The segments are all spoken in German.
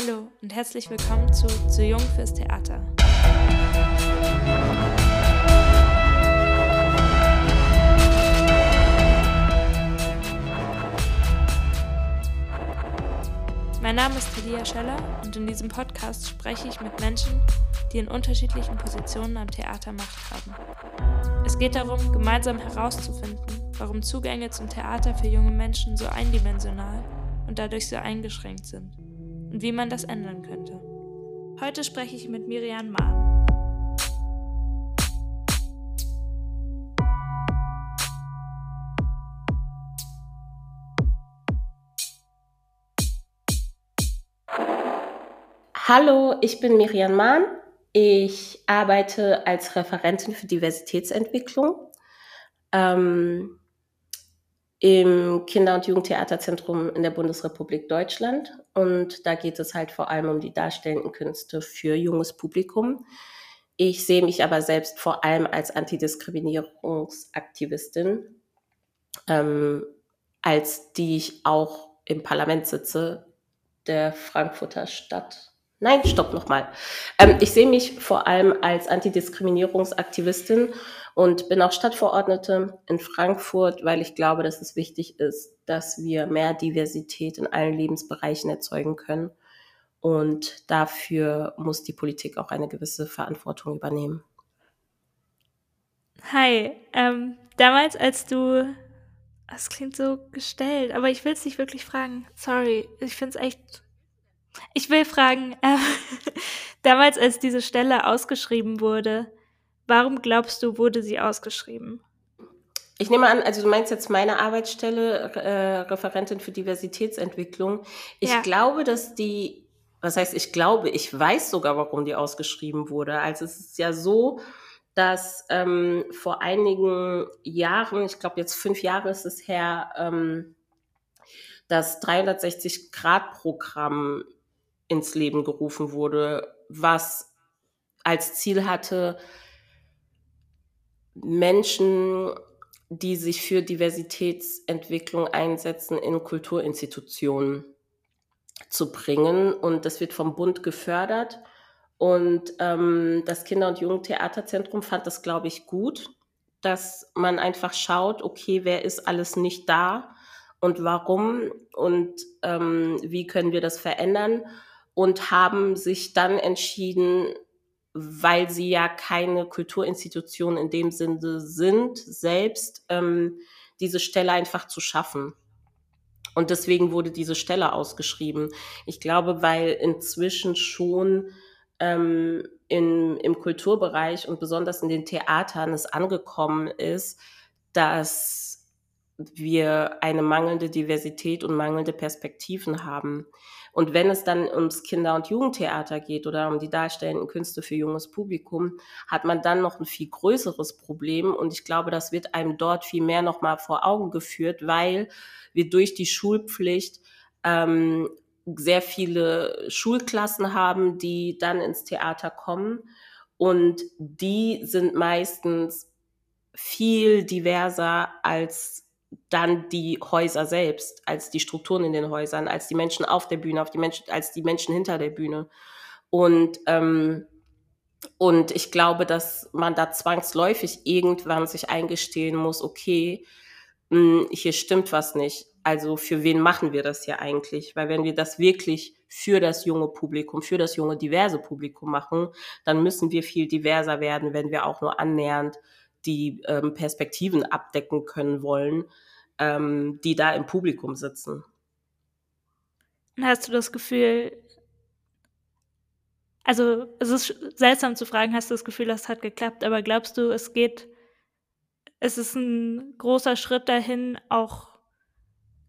Hallo und herzlich willkommen zu Zu Jung fürs Theater. Mein Name ist Talia Scheller und in diesem Podcast spreche ich mit Menschen, die in unterschiedlichen Positionen am Theater Macht haben. Es geht darum, gemeinsam herauszufinden, warum Zugänge zum Theater für junge Menschen so eindimensional und dadurch so eingeschränkt sind und wie man das ändern könnte. Heute spreche ich mit Miriam Mahn. Hallo, ich bin Miriam Mahn. Ich arbeite als Referentin für Diversitätsentwicklung ähm, im Kinder- und Jugendtheaterzentrum in der Bundesrepublik Deutschland. Und da geht es halt vor allem um die darstellenden Künste für junges Publikum. Ich sehe mich aber selbst vor allem als Antidiskriminierungsaktivistin, ähm, als die ich auch im Parlament sitze der Frankfurter Stadt Nein, stopp nochmal. Ähm, ich sehe mich vor allem als Antidiskriminierungsaktivistin und bin auch Stadtverordnete in Frankfurt, weil ich glaube, dass es wichtig ist, dass wir mehr Diversität in allen Lebensbereichen erzeugen können. Und dafür muss die Politik auch eine gewisse Verantwortung übernehmen. Hi, ähm, damals als du, das klingt so gestellt, aber ich will es nicht wirklich fragen. Sorry, ich finde es echt ich will fragen, äh, damals als diese Stelle ausgeschrieben wurde, warum glaubst du, wurde sie ausgeschrieben? Ich nehme an, also du meinst jetzt meine Arbeitsstelle, äh, Referentin für Diversitätsentwicklung. Ich ja. glaube, dass die, was heißt, ich glaube, ich weiß sogar, warum die ausgeschrieben wurde. Also es ist ja so, dass ähm, vor einigen Jahren, ich glaube jetzt fünf Jahre ist es her, ähm, das 360-Grad-Programm ins Leben gerufen wurde, was als Ziel hatte, Menschen, die sich für Diversitätsentwicklung einsetzen, in Kulturinstitutionen zu bringen. Und das wird vom Bund gefördert. Und ähm, das Kinder- und Jugendtheaterzentrum fand das, glaube ich, gut, dass man einfach schaut, okay, wer ist alles nicht da und warum und ähm, wie können wir das verändern und haben sich dann entschieden, weil sie ja keine Kulturinstitution in dem Sinne sind, selbst ähm, diese Stelle einfach zu schaffen. Und deswegen wurde diese Stelle ausgeschrieben. Ich glaube, weil inzwischen schon ähm, in, im Kulturbereich und besonders in den Theatern es angekommen ist, dass wir eine mangelnde Diversität und mangelnde Perspektiven haben. Und wenn es dann ums Kinder- und Jugendtheater geht oder um die darstellenden Künste für junges Publikum, hat man dann noch ein viel größeres Problem. Und ich glaube, das wird einem dort viel mehr nochmal vor Augen geführt, weil wir durch die Schulpflicht ähm, sehr viele Schulklassen haben, die dann ins Theater kommen. Und die sind meistens viel diverser als dann die Häuser selbst, als die Strukturen in den Häusern, als die Menschen auf der Bühne, auf die Menschen, als die Menschen hinter der Bühne. Und, ähm, und ich glaube, dass man da zwangsläufig irgendwann sich eingestehen muss, okay, mh, hm, hier stimmt was nicht. Also für wen machen wir das hier eigentlich? Weil wenn wir das wirklich für das junge Publikum, für das junge diverse Publikum machen, dann müssen wir viel diverser werden, wenn wir auch nur annähernd die ähm, Perspektiven abdecken können wollen, ähm, die da im Publikum sitzen. Hast du das Gefühl, also es ist seltsam zu fragen, hast du das Gefühl, das hat geklappt, aber glaubst du, es geht, es ist ein großer Schritt dahin auch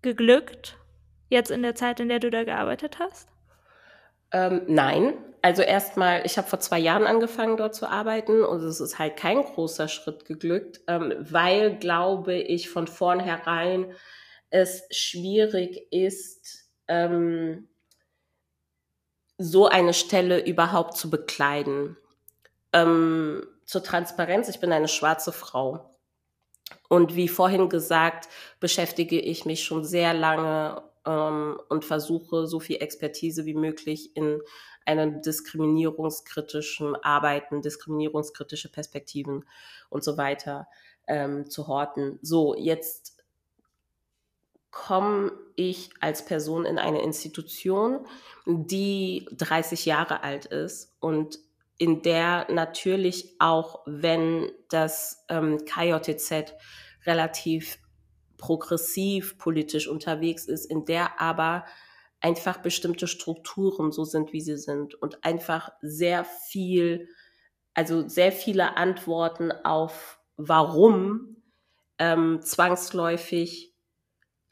geglückt, jetzt in der Zeit, in der du da gearbeitet hast? Ähm, nein, also erstmal, ich habe vor zwei Jahren angefangen dort zu arbeiten und es ist halt kein großer Schritt geglückt, ähm, weil, glaube ich, von vornherein es schwierig ist, ähm, so eine Stelle überhaupt zu bekleiden. Ähm, zur Transparenz, ich bin eine schwarze Frau. Und wie vorhin gesagt, beschäftige ich mich schon sehr lange ähm, und versuche so viel Expertise wie möglich in einem diskriminierungskritischen Arbeiten, diskriminierungskritische Perspektiven und so weiter ähm, zu horten. So, jetzt komme ich als Person in eine Institution, die 30 Jahre alt ist und in der natürlich auch, wenn das ähm, KJTZ relativ progressiv politisch unterwegs ist, in der aber einfach bestimmte Strukturen so sind, wie sie sind und einfach sehr viel, also sehr viele Antworten auf warum ähm, zwangsläufig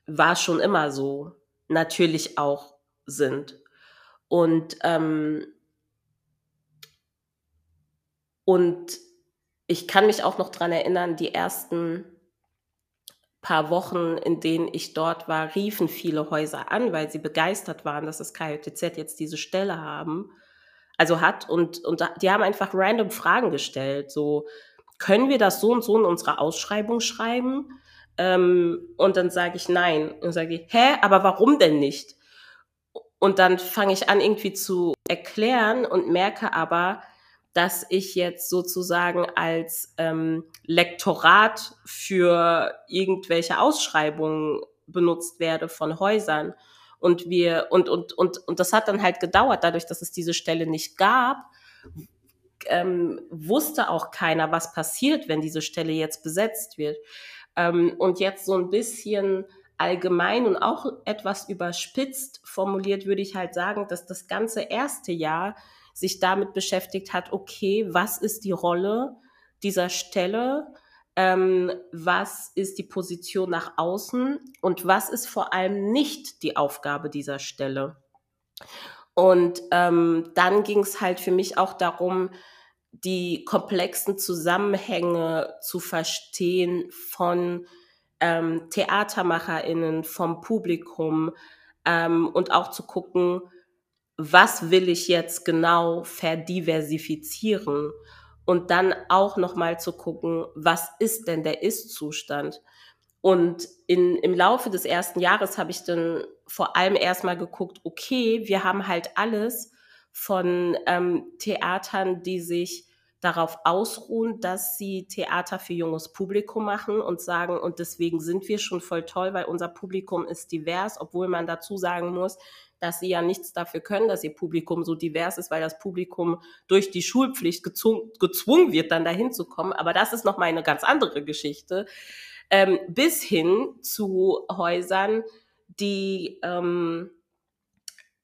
war schon immer so, natürlich auch sind. Und, ähm, und ich kann mich auch noch dran erinnern, die ersten paar Wochen, in denen ich dort war, riefen viele Häuser an, weil sie begeistert waren, dass das KJTZ jetzt diese Stelle haben, also hat und, und die haben einfach random Fragen gestellt, so können wir das so und so in unserer Ausschreibung schreiben? Ähm, und dann sage ich nein. Und sage ich, hä, aber warum denn nicht? Und dann fange ich an, irgendwie zu erklären und merke aber, dass ich jetzt sozusagen als ähm, Lektorat für irgendwelche Ausschreibungen benutzt werde von Häusern. Und wir, und, und, und, und das hat dann halt gedauert, dadurch, dass es diese Stelle nicht gab, ähm, wusste auch keiner, was passiert, wenn diese Stelle jetzt besetzt wird. Ähm, und jetzt so ein bisschen allgemein und auch etwas überspitzt formuliert würde ich halt sagen, dass das ganze erste Jahr sich damit beschäftigt hat, okay, was ist die Rolle dieser Stelle? Ähm, was ist die Position nach außen und was ist vor allem nicht die Aufgabe dieser Stelle? Und ähm, dann ging es halt für mich auch darum, die komplexen Zusammenhänge zu verstehen von ähm, TheatermacherInnen, vom Publikum ähm, und auch zu gucken, was will ich jetzt genau verdiversifizieren und dann auch nochmal zu gucken, was ist denn der Ist-Zustand? Und in, im Laufe des ersten Jahres habe ich dann vor allem erstmal geguckt, okay, wir haben halt alles von ähm, Theatern, die sich darauf ausruhen, dass sie Theater für junges Publikum machen und sagen, und deswegen sind wir schon voll toll, weil unser Publikum ist divers, obwohl man dazu sagen muss, dass sie ja nichts dafür können, dass ihr Publikum so divers ist, weil das Publikum durch die Schulpflicht gezwungen, gezwungen wird, dann dahin zu kommen. Aber das ist nochmal eine ganz andere Geschichte. Ähm, bis hin zu Häusern, die ähm,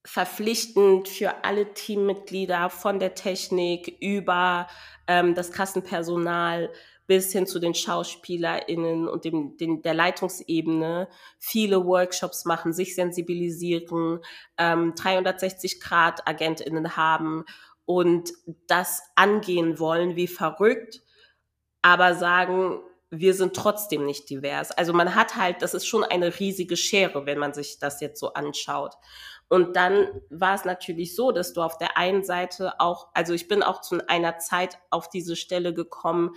verpflichtend für alle Teammitglieder von der Technik über ähm, das Kassenpersonal bis hin zu den SchauspielerInnen und dem, den, der Leitungsebene viele Workshops machen, sich sensibilisieren, ähm, 360-Grad-AgentInnen haben und das angehen wollen wie verrückt, aber sagen, wir sind trotzdem nicht divers. Also man hat halt, das ist schon eine riesige Schere, wenn man sich das jetzt so anschaut. Und dann war es natürlich so, dass du auf der einen Seite auch, also ich bin auch zu einer Zeit auf diese Stelle gekommen,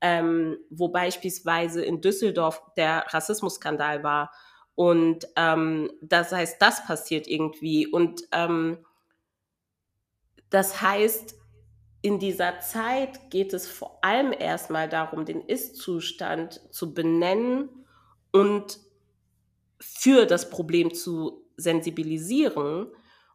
ähm, wo beispielsweise in Düsseldorf der Rassismusskandal war. Und ähm, das heißt, das passiert irgendwie. Und ähm, das heißt, in dieser Zeit geht es vor allem erstmal darum, den Ist-Zustand zu benennen und für das Problem zu sensibilisieren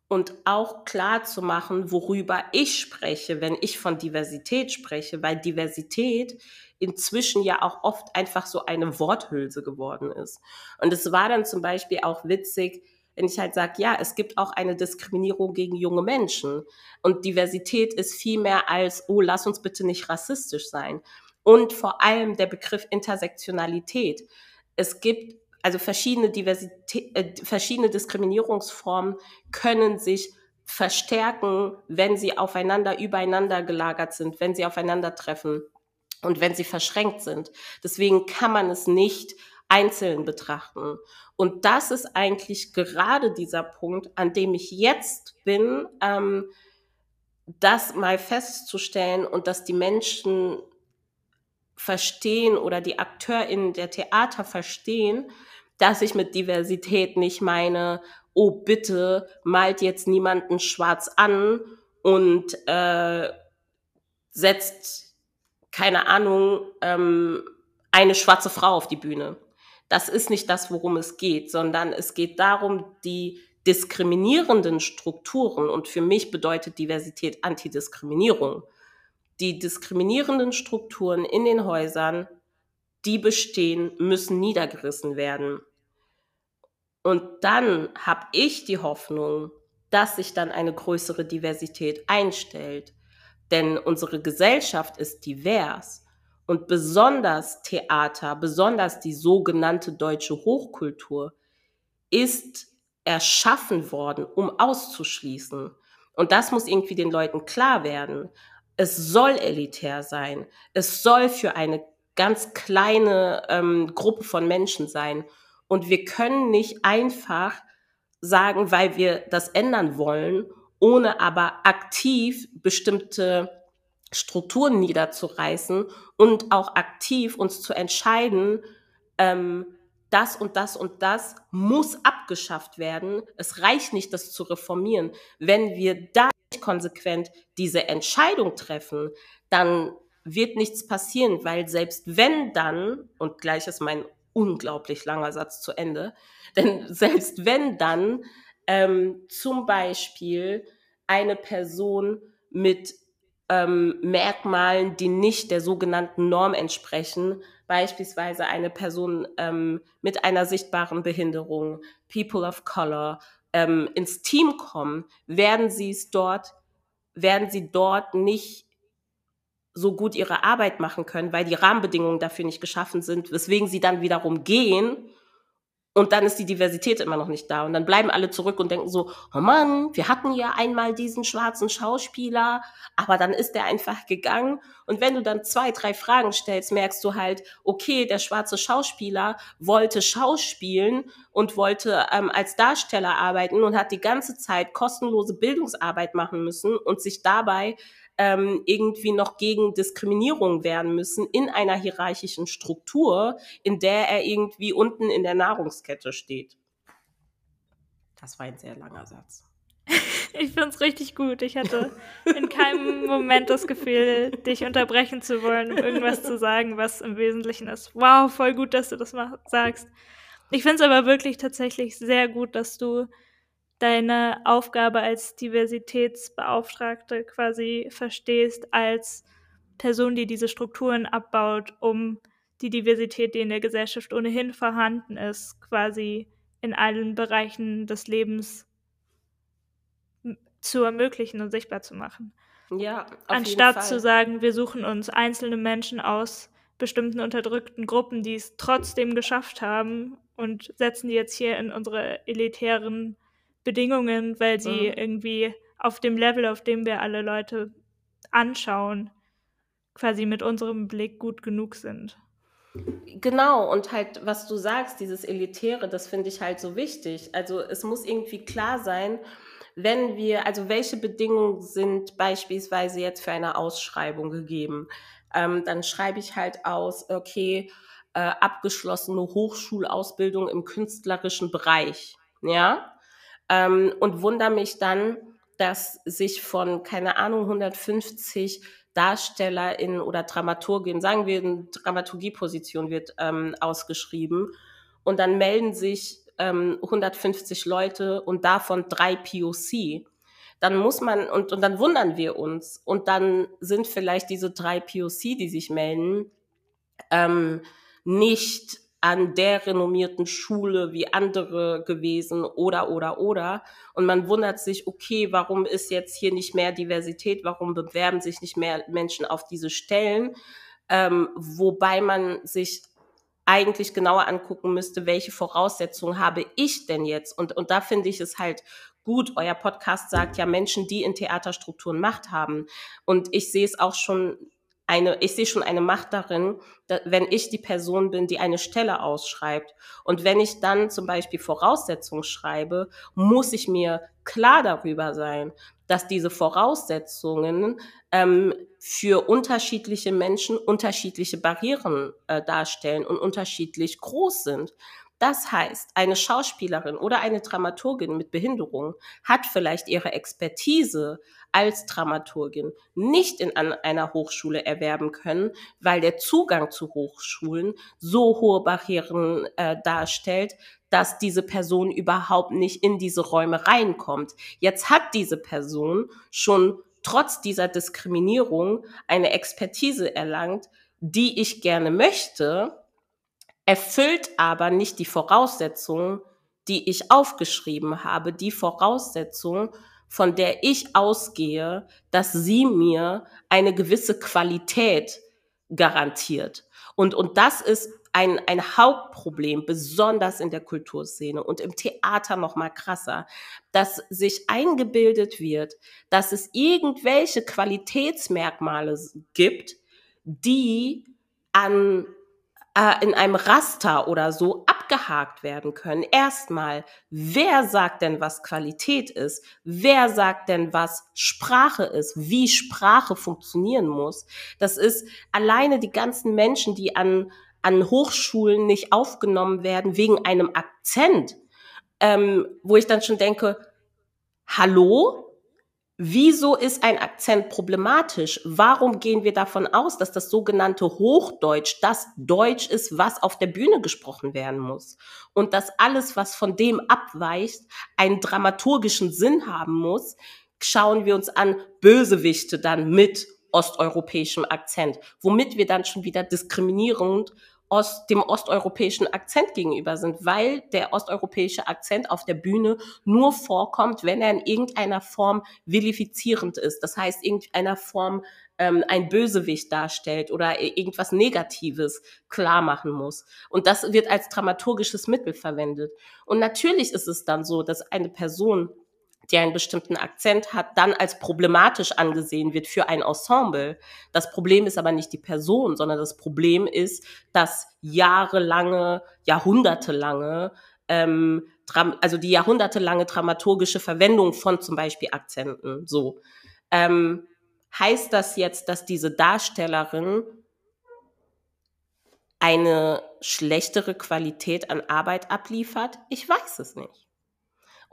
und auch klar zu machen, worüber ich spreche, wenn ich von Diversität spreche, weil Diversität inzwischen ja auch oft einfach so eine Worthülse geworden ist. Und es war dann zum Beispiel auch witzig, wenn ich halt sage, ja, es gibt auch eine Diskriminierung gegen junge Menschen. Und Diversität ist viel mehr als, oh, lass uns bitte nicht rassistisch sein. Und vor allem der Begriff Intersektionalität. Es gibt also verschiedene Diversität, äh, verschiedene Diskriminierungsformen können sich verstärken, wenn sie aufeinander, übereinander gelagert sind, wenn sie aufeinandertreffen und wenn sie verschränkt sind. Deswegen kann man es nicht einzeln betrachten. Und das ist eigentlich gerade dieser Punkt, an dem ich jetzt bin, ähm, das mal festzustellen und dass die Menschen verstehen oder die AkteurInnen der Theater verstehen, dass ich mit Diversität nicht meine, oh bitte malt jetzt niemanden schwarz an und äh, setzt, keine Ahnung, ähm, eine schwarze Frau auf die Bühne. Das ist nicht das, worum es geht, sondern es geht darum, die diskriminierenden Strukturen, und für mich bedeutet Diversität Antidiskriminierung, die diskriminierenden Strukturen in den Häusern, die bestehen, müssen niedergerissen werden. Und dann habe ich die Hoffnung, dass sich dann eine größere Diversität einstellt. Denn unsere Gesellschaft ist divers. Und besonders Theater, besonders die sogenannte deutsche Hochkultur ist erschaffen worden, um auszuschließen. Und das muss irgendwie den Leuten klar werden. Es soll elitär sein. Es soll für eine ganz kleine ähm, Gruppe von Menschen sein. Und wir können nicht einfach sagen, weil wir das ändern wollen, ohne aber aktiv bestimmte Strukturen niederzureißen und auch aktiv uns zu entscheiden, ähm, das und das und das muss abgeschafft werden. Es reicht nicht, das zu reformieren. Wenn wir da nicht konsequent diese Entscheidung treffen, dann wird nichts passieren, weil selbst wenn dann, und gleich ist mein unglaublich langer Satz zu Ende, denn selbst wenn dann ähm, zum Beispiel eine Person mit ähm, Merkmalen, die nicht der sogenannten Norm entsprechen, beispielsweise eine Person ähm, mit einer sichtbaren Behinderung, People of Color, ähm, ins Team kommen, werden sie es dort, werden sie dort nicht so gut ihre Arbeit machen können, weil die Rahmenbedingungen dafür nicht geschaffen sind, weswegen sie dann wiederum gehen und dann ist die Diversität immer noch nicht da. Und dann bleiben alle zurück und denken so, oh Mann, wir hatten ja einmal diesen schwarzen Schauspieler, aber dann ist der einfach gegangen. Und wenn du dann zwei, drei Fragen stellst, merkst du halt, okay, der schwarze Schauspieler wollte schauspielen und wollte ähm, als Darsteller arbeiten und hat die ganze Zeit kostenlose Bildungsarbeit machen müssen und sich dabei ähm, irgendwie noch gegen Diskriminierung wehren müssen in einer hierarchischen Struktur, in der er irgendwie unten in der Nahrungskette steht. Das war ein sehr langer Satz. Ich finde es richtig gut. Ich hatte in keinem Moment das Gefühl, dich unterbrechen zu wollen, um irgendwas zu sagen, was im Wesentlichen ist. Wow, voll gut, dass du das sagst. Ich finde es aber wirklich tatsächlich sehr gut, dass du deine Aufgabe als Diversitätsbeauftragte quasi verstehst als Person, die diese Strukturen abbaut, um die Diversität, die in der Gesellschaft ohnehin vorhanden ist, quasi in allen Bereichen des Lebens zu ermöglichen und sichtbar zu machen. Ja, anstatt zu sagen, wir suchen uns einzelne Menschen aus bestimmten unterdrückten Gruppen, die es trotzdem geschafft haben und setzen die jetzt hier in unsere elitären Bedingungen, weil sie mhm. irgendwie auf dem Level, auf dem wir alle Leute anschauen, quasi mit unserem Blick gut genug sind. Genau, und halt, was du sagst, dieses Elitäre, das finde ich halt so wichtig. Also es muss irgendwie klar sein, wenn wir, also welche Bedingungen sind beispielsweise jetzt für eine Ausschreibung gegeben, ähm, dann schreibe ich halt aus, okay, äh, abgeschlossene Hochschulausbildung im künstlerischen Bereich, ja, ähm, und wundere mich dann, dass sich von, keine Ahnung, 150 DarstellerInnen oder Dramaturgin, sagen wir, eine Dramaturgieposition wird ähm, ausgeschrieben und dann melden sich ähm, 150 Leute und davon drei POC. Dann muss man, und, und dann wundern wir uns und dann sind vielleicht diese drei POC, die sich melden, ähm, nicht an der renommierten Schule wie andere gewesen oder, oder, oder. Und man wundert sich, okay, warum ist jetzt hier nicht mehr Diversität? Warum bewerben sich nicht mehr Menschen auf diese Stellen? Ähm, wobei man sich eigentlich genauer angucken müsste, welche Voraussetzungen habe ich denn jetzt? Und, und da finde ich es halt gut. Euer Podcast sagt ja Menschen, die in Theaterstrukturen Macht haben. Und ich sehe es auch schon eine, ich sehe schon eine Macht darin, da, wenn ich die Person bin, die eine Stelle ausschreibt. Und wenn ich dann zum Beispiel Voraussetzungen schreibe, muss ich mir klar darüber sein, dass diese Voraussetzungen ähm, für unterschiedliche Menschen unterschiedliche Barrieren äh, darstellen und unterschiedlich groß sind. Das heißt, eine Schauspielerin oder eine Dramaturgin mit Behinderung hat vielleicht ihre Expertise als Dramaturgin nicht in einer Hochschule erwerben können, weil der Zugang zu Hochschulen so hohe Barrieren äh, darstellt, dass diese Person überhaupt nicht in diese Räume reinkommt. Jetzt hat diese Person schon trotz dieser Diskriminierung eine Expertise erlangt, die ich gerne möchte, erfüllt aber nicht die Voraussetzungen, die ich aufgeschrieben habe, die Voraussetzungen, von der ich ausgehe, dass sie mir eine gewisse Qualität garantiert. Und, und das ist ein, ein Hauptproblem, besonders in der Kulturszene und im Theater noch mal krasser, dass sich eingebildet wird, dass es irgendwelche Qualitätsmerkmale gibt, die an in einem Raster oder so abgehakt werden können. Erstmal, wer sagt denn, was Qualität ist? Wer sagt denn, was Sprache ist? Wie Sprache funktionieren muss? Das ist alleine die ganzen Menschen, die an, an Hochschulen nicht aufgenommen werden wegen einem Akzent, ähm, wo ich dann schon denke, hallo? Wieso ist ein Akzent problematisch? Warum gehen wir davon aus, dass das sogenannte Hochdeutsch das Deutsch ist, was auf der Bühne gesprochen werden muss? Und dass alles, was von dem abweicht, einen dramaturgischen Sinn haben muss? Schauen wir uns an Bösewichte dann mit osteuropäischem Akzent, womit wir dann schon wieder diskriminierend Ost, dem osteuropäischen Akzent gegenüber sind, weil der osteuropäische Akzent auf der Bühne nur vorkommt, wenn er in irgendeiner Form vilifizierend ist. Das heißt, irgendeiner Form ähm, ein Bösewicht darstellt oder irgendwas Negatives klar machen muss. Und das wird als dramaturgisches Mittel verwendet. Und natürlich ist es dann so, dass eine Person die einen bestimmten Akzent hat, dann als problematisch angesehen wird für ein Ensemble. Das Problem ist aber nicht die Person, sondern das Problem ist, dass jahrelange, jahrhundertelange, ähm, also die jahrhundertelange dramaturgische Verwendung von zum Beispiel Akzenten, so. Ähm, heißt das jetzt, dass diese Darstellerin eine schlechtere Qualität an Arbeit abliefert? Ich weiß es nicht.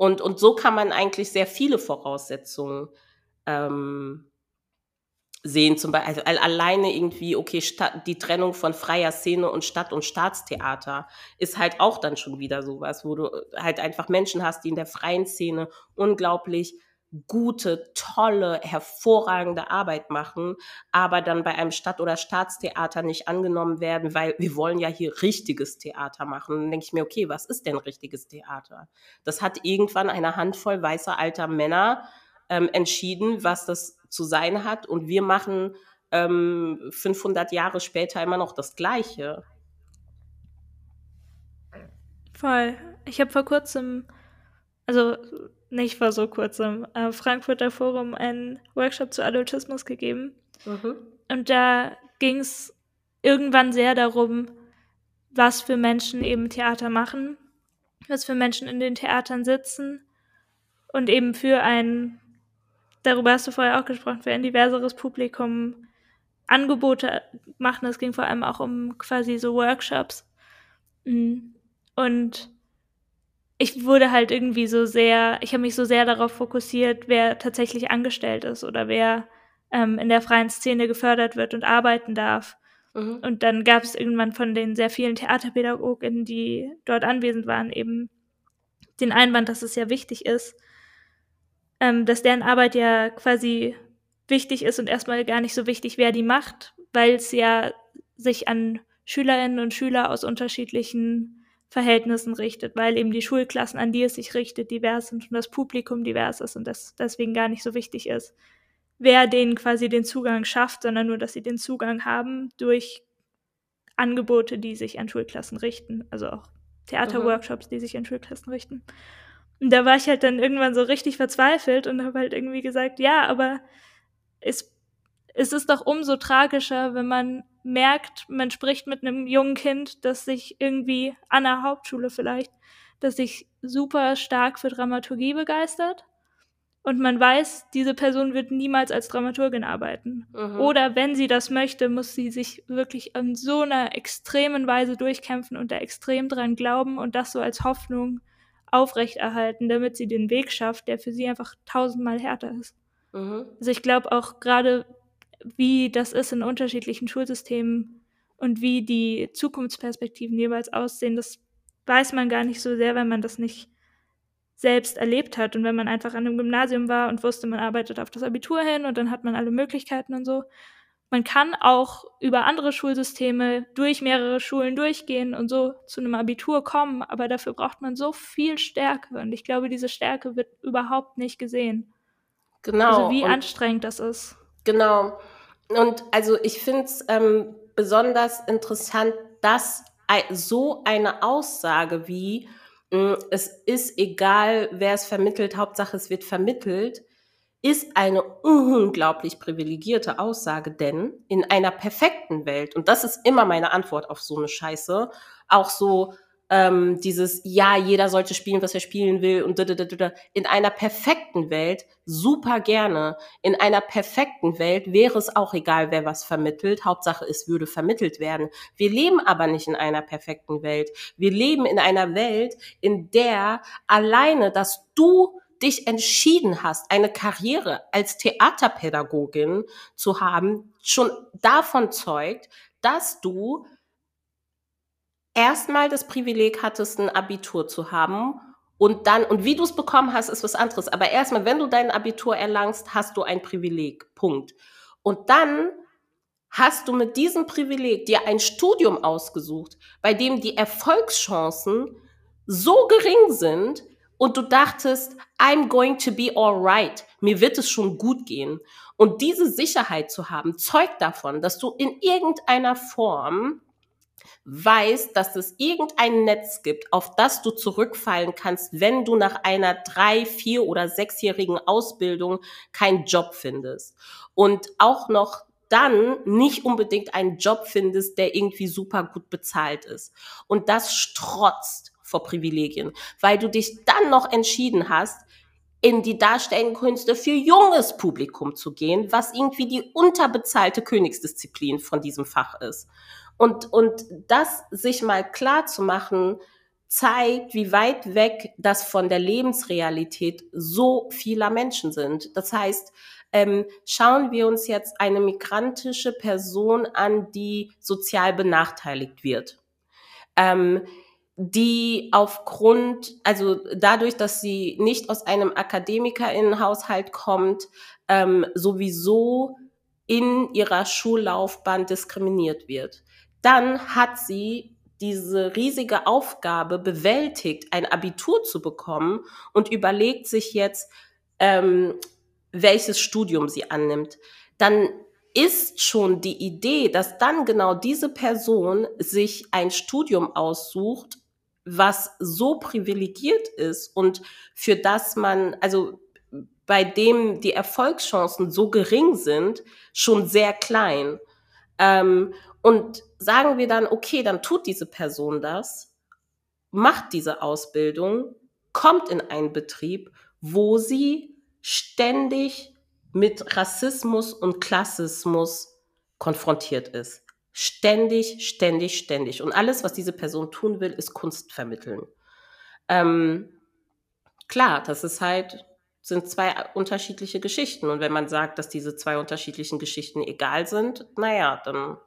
Und, und so kann man eigentlich sehr viele Voraussetzungen ähm, sehen. Zum Beispiel also alleine irgendwie, okay, Stadt, die Trennung von freier Szene und Stadt- und Staatstheater ist halt auch dann schon wieder sowas, wo du halt einfach Menschen hast, die in der freien Szene unglaublich gute, tolle, hervorragende Arbeit machen, aber dann bei einem Stadt- oder Staatstheater nicht angenommen werden, weil wir wollen ja hier richtiges Theater machen. dann denke ich mir, okay, was ist denn richtiges Theater? Das hat irgendwann eine Handvoll weißer alter Männer ähm, entschieden, was das zu sein hat. Und wir machen ähm, 500 Jahre später immer noch das Gleiche. Voll. Ich habe vor kurzem, also nicht vor so kurzem, äh, Frankfurter Forum einen Workshop zu Adultismus gegeben. Mhm. Und da ging es irgendwann sehr darum, was für Menschen eben Theater machen, was für Menschen in den Theatern sitzen und eben für ein, darüber hast du vorher auch gesprochen, für ein diverseres Publikum Angebote machen. Es ging vor allem auch um quasi so Workshops. Mm. Und ich wurde halt irgendwie so sehr, ich habe mich so sehr darauf fokussiert, wer tatsächlich angestellt ist oder wer ähm, in der freien Szene gefördert wird und arbeiten darf. Mhm. Und dann gab es irgendwann von den sehr vielen Theaterpädagoginnen, die dort anwesend waren, eben den Einwand, dass es ja wichtig ist, ähm, dass deren Arbeit ja quasi wichtig ist und erstmal gar nicht so wichtig, wer die macht, weil es ja sich an Schülerinnen und Schüler aus unterschiedlichen Verhältnissen richtet, weil eben die Schulklassen, an die es sich richtet, divers sind und das Publikum divers ist und das deswegen gar nicht so wichtig ist, wer denen quasi den Zugang schafft, sondern nur, dass sie den Zugang haben durch Angebote, die sich an Schulklassen richten, also auch Theaterworkshops, die sich an Schulklassen richten. Und da war ich halt dann irgendwann so richtig verzweifelt und habe halt irgendwie gesagt, ja, aber es es ist doch umso tragischer, wenn man merkt, man spricht mit einem jungen Kind, das sich irgendwie an der Hauptschule vielleicht, das sich super stark für Dramaturgie begeistert und man weiß, diese Person wird niemals als Dramaturgin arbeiten. Mhm. Oder wenn sie das möchte, muss sie sich wirklich in so einer extremen Weise durchkämpfen und da extrem dran glauben und das so als Hoffnung aufrechterhalten, damit sie den Weg schafft, der für sie einfach tausendmal härter ist. Mhm. Also ich glaube auch gerade, wie das ist in unterschiedlichen Schulsystemen und wie die Zukunftsperspektiven jeweils aussehen, das weiß man gar nicht so sehr, wenn man das nicht selbst erlebt hat. Und wenn man einfach an einem Gymnasium war und wusste, man arbeitet auf das Abitur hin und dann hat man alle Möglichkeiten und so. Man kann auch über andere Schulsysteme durch mehrere Schulen durchgehen und so zu einem Abitur kommen, aber dafür braucht man so viel Stärke und ich glaube, diese Stärke wird überhaupt nicht gesehen. Genau. Also wie anstrengend das ist. Genau. Und also ich finde es ähm, besonders interessant, dass so eine Aussage wie, hm, es ist egal, wer es vermittelt, Hauptsache es wird vermittelt, ist eine unglaublich privilegierte Aussage, denn in einer perfekten Welt, und das ist immer meine Antwort auf so eine Scheiße, auch so ähm, dieses, ja, jeder sollte spielen, was er spielen will und in einer perfekten Welt super gerne. In einer perfekten Welt wäre es auch egal, wer was vermittelt. Hauptsache, es würde vermittelt werden. Wir leben aber nicht in einer perfekten Welt. Wir leben in einer Welt, in der alleine, dass du dich entschieden hast, eine Karriere als Theaterpädagogin zu haben, schon davon zeugt, dass du erstmal das Privileg hattest, ein Abitur zu haben und dann, und wie du es bekommen hast, ist was anderes. Aber erstmal, wenn du dein Abitur erlangst, hast du ein Privileg. Punkt. Und dann hast du mit diesem Privileg dir ein Studium ausgesucht, bei dem die Erfolgschancen so gering sind und du dachtest, I'm going to be alright. Mir wird es schon gut gehen. Und diese Sicherheit zu haben, zeugt davon, dass du in irgendeiner Form weiß, dass es irgendein Netz gibt, auf das du zurückfallen kannst, wenn du nach einer drei, vier oder sechsjährigen Ausbildung keinen Job findest. Und auch noch dann nicht unbedingt einen Job findest, der irgendwie super gut bezahlt ist. Und das strotzt vor Privilegien, weil du dich dann noch entschieden hast, in die Darstellenkünste für junges Publikum zu gehen, was irgendwie die unterbezahlte Königsdisziplin von diesem Fach ist. Und, und das sich mal klar zu machen, zeigt, wie weit weg das von der Lebensrealität so vieler Menschen sind. Das heißt, ähm, schauen wir uns jetzt eine migrantische Person an, die sozial benachteiligt wird. Ähm, die aufgrund, also dadurch, dass sie nicht aus einem Akademikerinnenhaushalt kommt, ähm, sowieso in ihrer Schullaufbahn diskriminiert wird dann hat sie diese riesige Aufgabe bewältigt, ein Abitur zu bekommen und überlegt sich jetzt, ähm, welches Studium sie annimmt. Dann ist schon die Idee, dass dann genau diese Person sich ein Studium aussucht, was so privilegiert ist und für das man, also bei dem die Erfolgschancen so gering sind, schon sehr klein. Ähm, und sagen wir dann, okay, dann tut diese Person das, macht diese Ausbildung, kommt in einen Betrieb, wo sie ständig mit Rassismus und Klassismus konfrontiert ist. Ständig, ständig, ständig. Und alles, was diese Person tun will, ist Kunst vermitteln. Ähm, klar, das ist halt, sind zwei unterschiedliche Geschichten. Und wenn man sagt, dass diese zwei unterschiedlichen Geschichten egal sind, naja, dann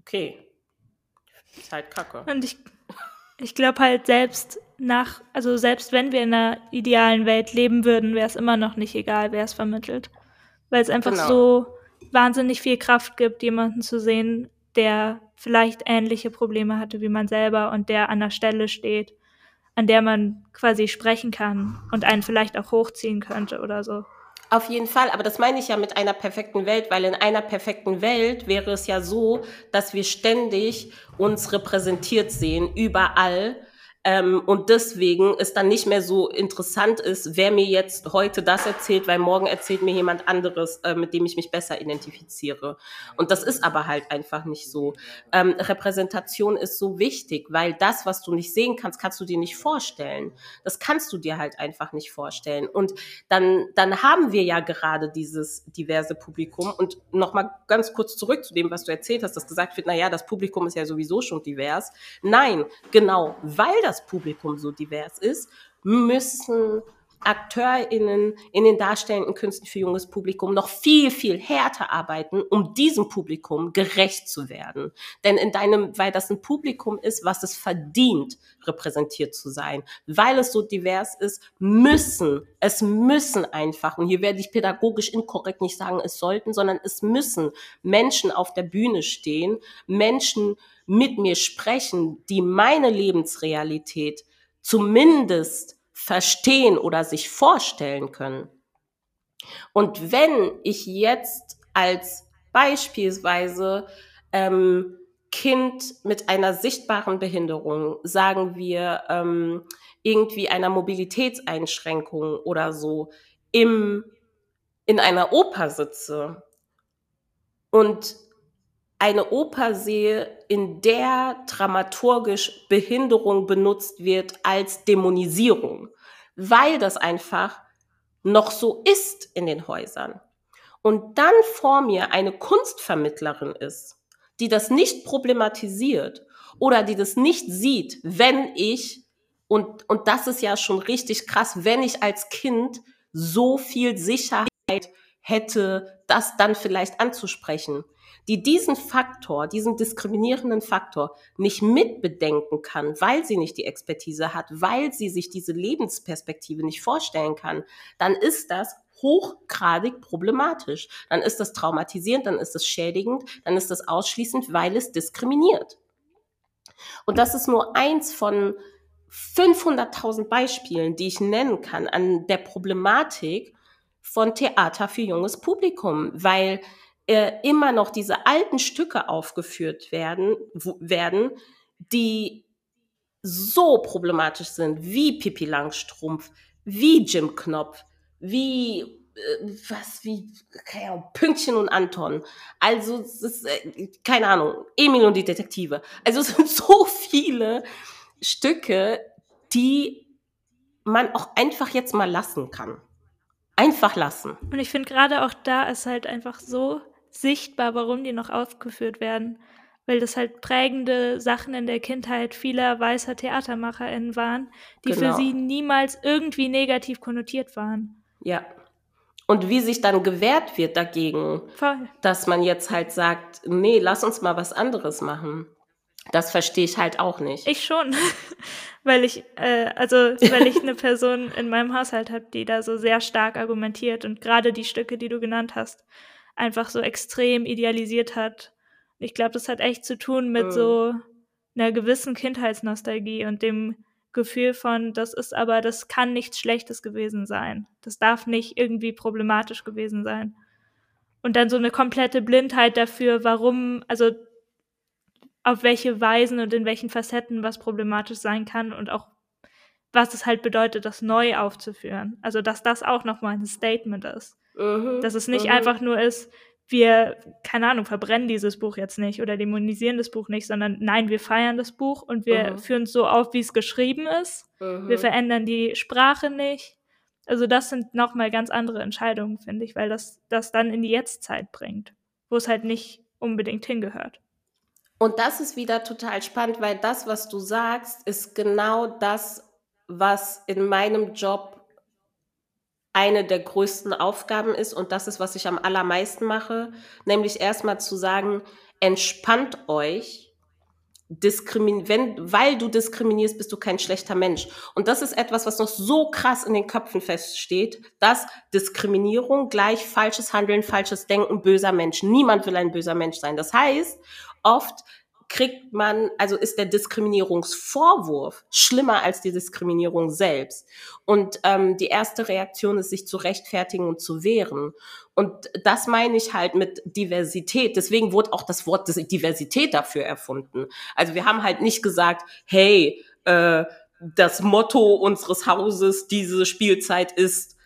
okay. Ist halt kacke. Und ich, ich glaube halt selbst nach, also selbst wenn wir in einer idealen Welt leben würden, wäre es immer noch nicht egal, wer es vermittelt. Weil es einfach genau. so wahnsinnig viel Kraft gibt, jemanden zu sehen, der vielleicht ähnliche Probleme hatte wie man selber und der an der Stelle steht, an der man quasi sprechen kann und einen vielleicht auch hochziehen könnte oder so. Auf jeden Fall, aber das meine ich ja mit einer perfekten Welt, weil in einer perfekten Welt wäre es ja so, dass wir ständig uns repräsentiert sehen, überall, Ähm, und deswegen es dann nicht mehr so interessant ist, wer mir jetzt heute das erzählt, weil morgen erzählt mir jemand anderes, äh, mit dem ich mich besser identifiziere. Und das ist aber halt einfach nicht so. Ähm, Repräsentation ist so wichtig, weil das, was du nicht sehen kannst, kannst du dir nicht vorstellen. Das kannst du dir halt einfach nicht vorstellen. Und dann, dann haben wir ja gerade dieses diverse Publikum. Und nochmal ganz kurz zurück zu dem, was du erzählt hast, dass gesagt wird, na ja, das Publikum ist ja sowieso schon divers. Nein, genau, weil das das Publikum so divers ist, müssen AkteurInnen in den darstellenden Künsten für junges Publikum noch viel, viel härter arbeiten, um diesem Publikum gerecht zu werden. Denn in deinem, weil das ein Publikum ist, was es verdient, repräsentiert zu sein, weil es so divers ist, müssen, es müssen einfach, und hier werde ich pädagogisch inkorrekt nicht sagen, es sollten, sondern es müssen Menschen auf der Bühne stehen, Menschen mit mir sprechen, die meine Lebensrealität zumindest verstehen oder sich vorstellen können. Und wenn ich jetzt als beispielsweise ähm, Kind mit einer sichtbaren Behinderung, sagen wir ähm, irgendwie einer Mobilitätseinschränkung oder so, im, in einer Oper sitze und eine Oper sehe, in der dramaturgisch Behinderung benutzt wird als Dämonisierung, weil das einfach noch so ist in den Häusern. Und dann vor mir eine Kunstvermittlerin ist, die das nicht problematisiert oder die das nicht sieht, wenn ich, und, und das ist ja schon richtig krass, wenn ich als Kind so viel Sicherheit hätte, das dann vielleicht anzusprechen die diesen Faktor, diesen diskriminierenden Faktor nicht mitbedenken kann, weil sie nicht die Expertise hat, weil sie sich diese Lebensperspektive nicht vorstellen kann, dann ist das hochgradig problematisch. Dann ist das traumatisierend, dann ist es schädigend, dann ist das ausschließend, weil es diskriminiert. Und das ist nur eins von 500.000 Beispielen, die ich nennen kann an der Problematik von Theater für junges Publikum, weil äh, immer noch diese alten Stücke aufgeführt werden, wo, werden, die so problematisch sind, wie Pippi Langstrumpf, wie Jim Knopf, wie äh, was wie Ahnung, Pünktchen und Anton. Also ist äh, keine Ahnung, Emil und die Detektive. Also es sind so viele Stücke, die man auch einfach jetzt mal lassen kann. Einfach lassen. Und ich finde gerade auch da ist halt einfach so sichtbar, warum die noch aufgeführt werden. Weil das halt prägende Sachen in der Kindheit vieler weißer TheatermacherInnen waren, die genau. für sie niemals irgendwie negativ konnotiert waren. Ja. Und wie sich dann gewehrt wird dagegen, Voll. dass man jetzt halt sagt, nee, lass uns mal was anderes machen. Das verstehe ich halt auch nicht. Ich schon, weil ich, äh, also weil ich eine Person in meinem Haushalt habe, die da so sehr stark argumentiert und gerade die Stücke, die du genannt hast, einfach so extrem idealisiert hat. Ich glaube, das hat echt zu tun mit mhm. so einer gewissen Kindheitsnostalgie und dem Gefühl von, das ist aber, das kann nichts Schlechtes gewesen sein. Das darf nicht irgendwie problematisch gewesen sein. Und dann so eine komplette Blindheit dafür, warum, also auf welche Weisen und in welchen Facetten was problematisch sein kann und auch was es halt bedeutet, das neu aufzuführen. Also dass das auch nochmal ein Statement ist. Mhm, Dass es nicht mhm. einfach nur ist, wir, keine Ahnung, verbrennen dieses Buch jetzt nicht oder dämonisieren das Buch nicht, sondern nein, wir feiern das Buch und wir mhm. führen es so auf, wie es geschrieben ist. Mhm. Wir verändern die Sprache nicht. Also das sind nochmal ganz andere Entscheidungen, finde ich, weil das das dann in die Jetztzeit bringt, wo es halt nicht unbedingt hingehört. Und das ist wieder total spannend, weil das, was du sagst, ist genau das, was in meinem Job eine der größten Aufgaben ist und das ist, was ich am allermeisten mache, nämlich erstmal zu sagen, entspannt euch, wenn, weil du diskriminierst, bist du kein schlechter Mensch. Und das ist etwas, was noch so krass in den Köpfen feststeht, dass Diskriminierung gleich falsches Handeln, falsches Denken, böser Mensch. Niemand will ein böser Mensch sein. Das heißt, oft kriegt man, also ist der Diskriminierungsvorwurf schlimmer als die Diskriminierung selbst. Und ähm, die erste Reaktion ist, sich zu rechtfertigen und zu wehren. Und das meine ich halt mit Diversität. Deswegen wurde auch das Wort Diversität dafür erfunden. Also wir haben halt nicht gesagt, hey, äh, das Motto unseres Hauses diese Spielzeit ist,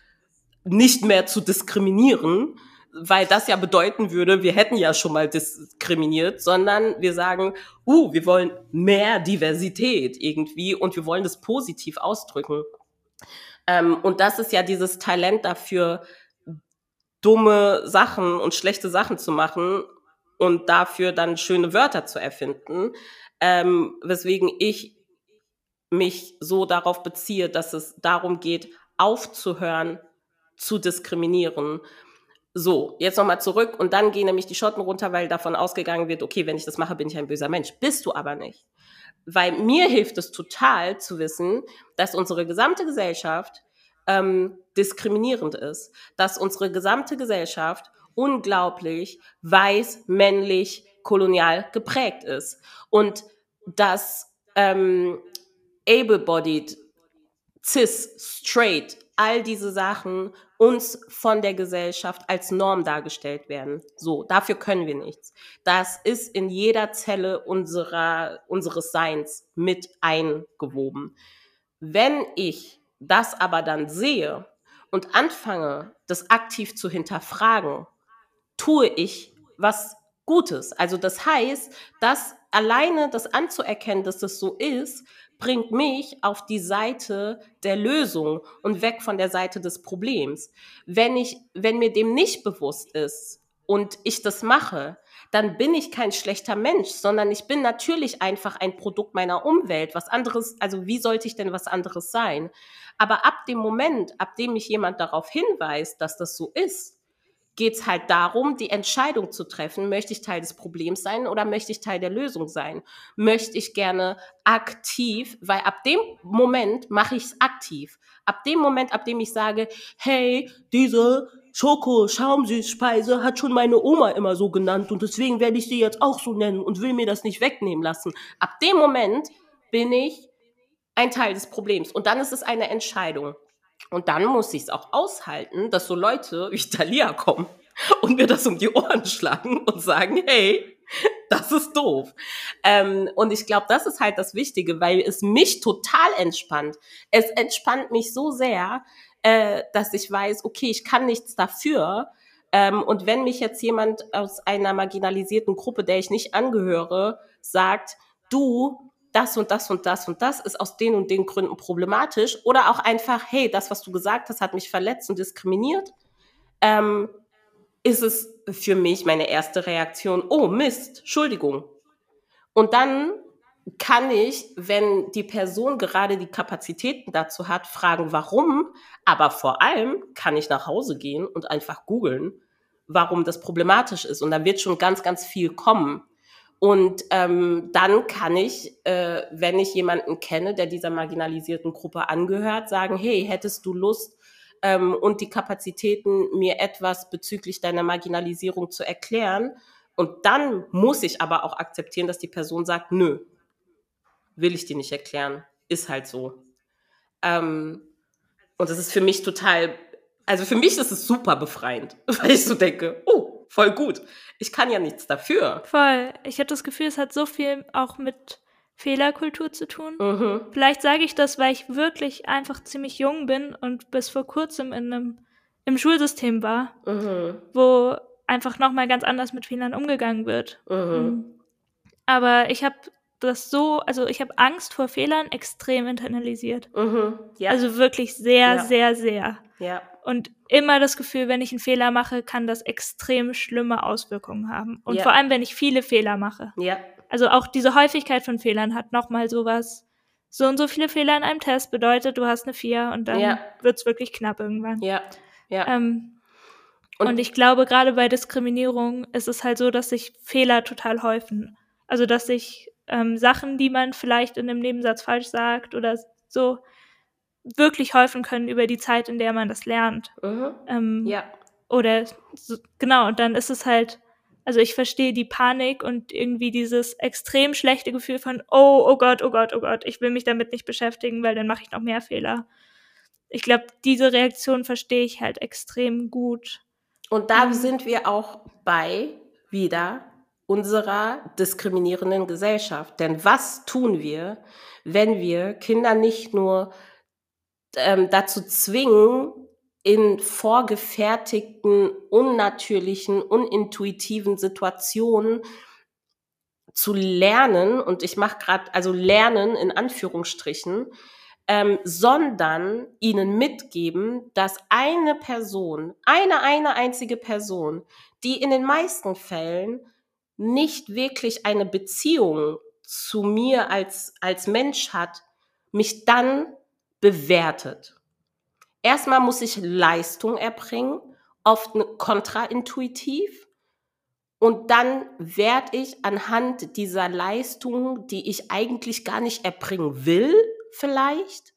nicht mehr zu diskriminieren, weil das ja bedeuten würde, wir hätten ja schon mal diskriminiert, sondern wir sagen, uh, wir wollen mehr Diversität irgendwie und wir wollen das positiv ausdrücken. Ähm, und das ist ja dieses Talent dafür, dumme Sachen und schlechte Sachen zu machen und dafür dann schöne Wörter zu erfinden, ähm, weswegen ich mich so darauf beziehe, dass es darum geht, aufzuhören zu diskriminieren. So, jetzt nochmal zurück und dann gehen nämlich die Schotten runter, weil davon ausgegangen wird, okay, wenn ich das mache, bin ich ein böser Mensch. Bist du aber nicht. Weil mir hilft es total zu wissen, dass unsere gesamte Gesellschaft ähm, diskriminierend ist, dass unsere gesamte Gesellschaft unglaublich weiß, männlich, kolonial geprägt ist und dass ähm, able-bodied, cis, straight, all diese Sachen uns von der Gesellschaft als Norm dargestellt werden. So, dafür können wir nichts. Das ist in jeder Zelle unserer, unseres Seins mit eingewoben. Wenn ich das aber dann sehe und anfange, das aktiv zu hinterfragen, tue ich was Gutes. Also das heißt, dass alleine das anzuerkennen, dass das so ist, bringt mich auf die Seite der Lösung und weg von der Seite des Problems. Wenn ich, wenn mir dem nicht bewusst ist und ich das mache, dann bin ich kein schlechter Mensch, sondern ich bin natürlich einfach ein Produkt meiner Umwelt. Was anderes, also wie sollte ich denn was anderes sein? Aber ab dem Moment, ab dem mich jemand darauf hinweist, dass das so ist, geht es halt darum, die Entscheidung zu treffen, möchte ich Teil des Problems sein oder möchte ich Teil der Lösung sein? Möchte ich gerne aktiv, weil ab dem Moment mache ich es aktiv. Ab dem Moment, ab dem ich sage, hey, diese Schoko-Schaumsüßspeise hat schon meine Oma immer so genannt und deswegen werde ich sie jetzt auch so nennen und will mir das nicht wegnehmen lassen. Ab dem Moment bin ich ein Teil des Problems und dann ist es eine Entscheidung. Und dann muss ich es auch aushalten, dass so Leute wie Thalia kommen und mir das um die Ohren schlagen und sagen, hey, das ist doof. Ähm, und ich glaube, das ist halt das Wichtige, weil es mich total entspannt. Es entspannt mich so sehr, äh, dass ich weiß, okay, ich kann nichts dafür. Ähm, und wenn mich jetzt jemand aus einer marginalisierten Gruppe, der ich nicht angehöre, sagt, du, das und das und das und das ist aus den und den Gründen problematisch oder auch einfach, hey, das, was du gesagt hast, hat mich verletzt und diskriminiert, ähm, ist es für mich meine erste Reaktion, oh Mist, Entschuldigung. Und dann kann ich, wenn die Person gerade die Kapazitäten dazu hat, fragen, warum, aber vor allem kann ich nach Hause gehen und einfach googeln, warum das problematisch ist. Und da wird schon ganz, ganz viel kommen. Und ähm, dann kann ich, äh, wenn ich jemanden kenne, der dieser marginalisierten Gruppe angehört, sagen, hey, hättest du Lust ähm, und die Kapazitäten, mir etwas bezüglich deiner Marginalisierung zu erklären? Und dann muss ich aber auch akzeptieren, dass die Person sagt, nö, will ich dir nicht erklären. Ist halt so. Ähm, und das ist für mich total, also für mich ist es super befreiend, weil ich so denke, oh, voll gut. Ich kann ja nichts dafür. Voll. Ich habe das Gefühl, es hat so viel auch mit Fehlerkultur zu tun. Mhm. Vielleicht sage ich das, weil ich wirklich einfach ziemlich jung bin und bis vor kurzem in einem im Schulsystem war, mhm. wo einfach nochmal ganz anders mit Fehlern umgegangen wird. Mhm. mhm. Aber ich habe das so, also ich habe Angst vor Fehlern extrem internalisiert. Mhm. Ja. Also wirklich sehr, ja. sehr, sehr. Ja und immer das Gefühl, wenn ich einen Fehler mache, kann das extrem schlimme Auswirkungen haben. Und ja. vor allem, wenn ich viele Fehler mache. Ja. Also auch diese Häufigkeit von Fehlern hat nochmal sowas. So und so viele Fehler in einem Test bedeutet, du hast eine 4 und dann ja. es wirklich knapp irgendwann. Ja. ja. Ähm, und, und ich glaube, gerade bei Diskriminierung ist es halt so, dass sich Fehler total häufen. Also, dass sich ähm, Sachen, die man vielleicht in einem Nebensatz falsch sagt oder so, wirklich häufen können über die Zeit, in der man das lernt. Mhm. Ähm, ja. Oder so, genau, und dann ist es halt, also ich verstehe die Panik und irgendwie dieses extrem schlechte Gefühl von, oh, oh Gott, oh Gott, oh Gott, ich will mich damit nicht beschäftigen, weil dann mache ich noch mehr Fehler. Ich glaube, diese Reaktion verstehe ich halt extrem gut. Und da mhm. sind wir auch bei wieder unserer diskriminierenden Gesellschaft. Denn was tun wir, wenn wir Kinder nicht nur ähm, dazu zwingen, in vorgefertigten, unnatürlichen, unintuitiven Situationen zu lernen, und ich mache gerade, also lernen in Anführungsstrichen, ähm, sondern ihnen mitgeben, dass eine Person, eine, eine einzige Person, die in den meisten Fällen nicht wirklich eine Beziehung zu mir als, als Mensch hat, mich dann bewertet. Erstmal muss ich Leistung erbringen, oft kontraintuitiv. Und dann werde ich anhand dieser Leistung, die ich eigentlich gar nicht erbringen will, vielleicht,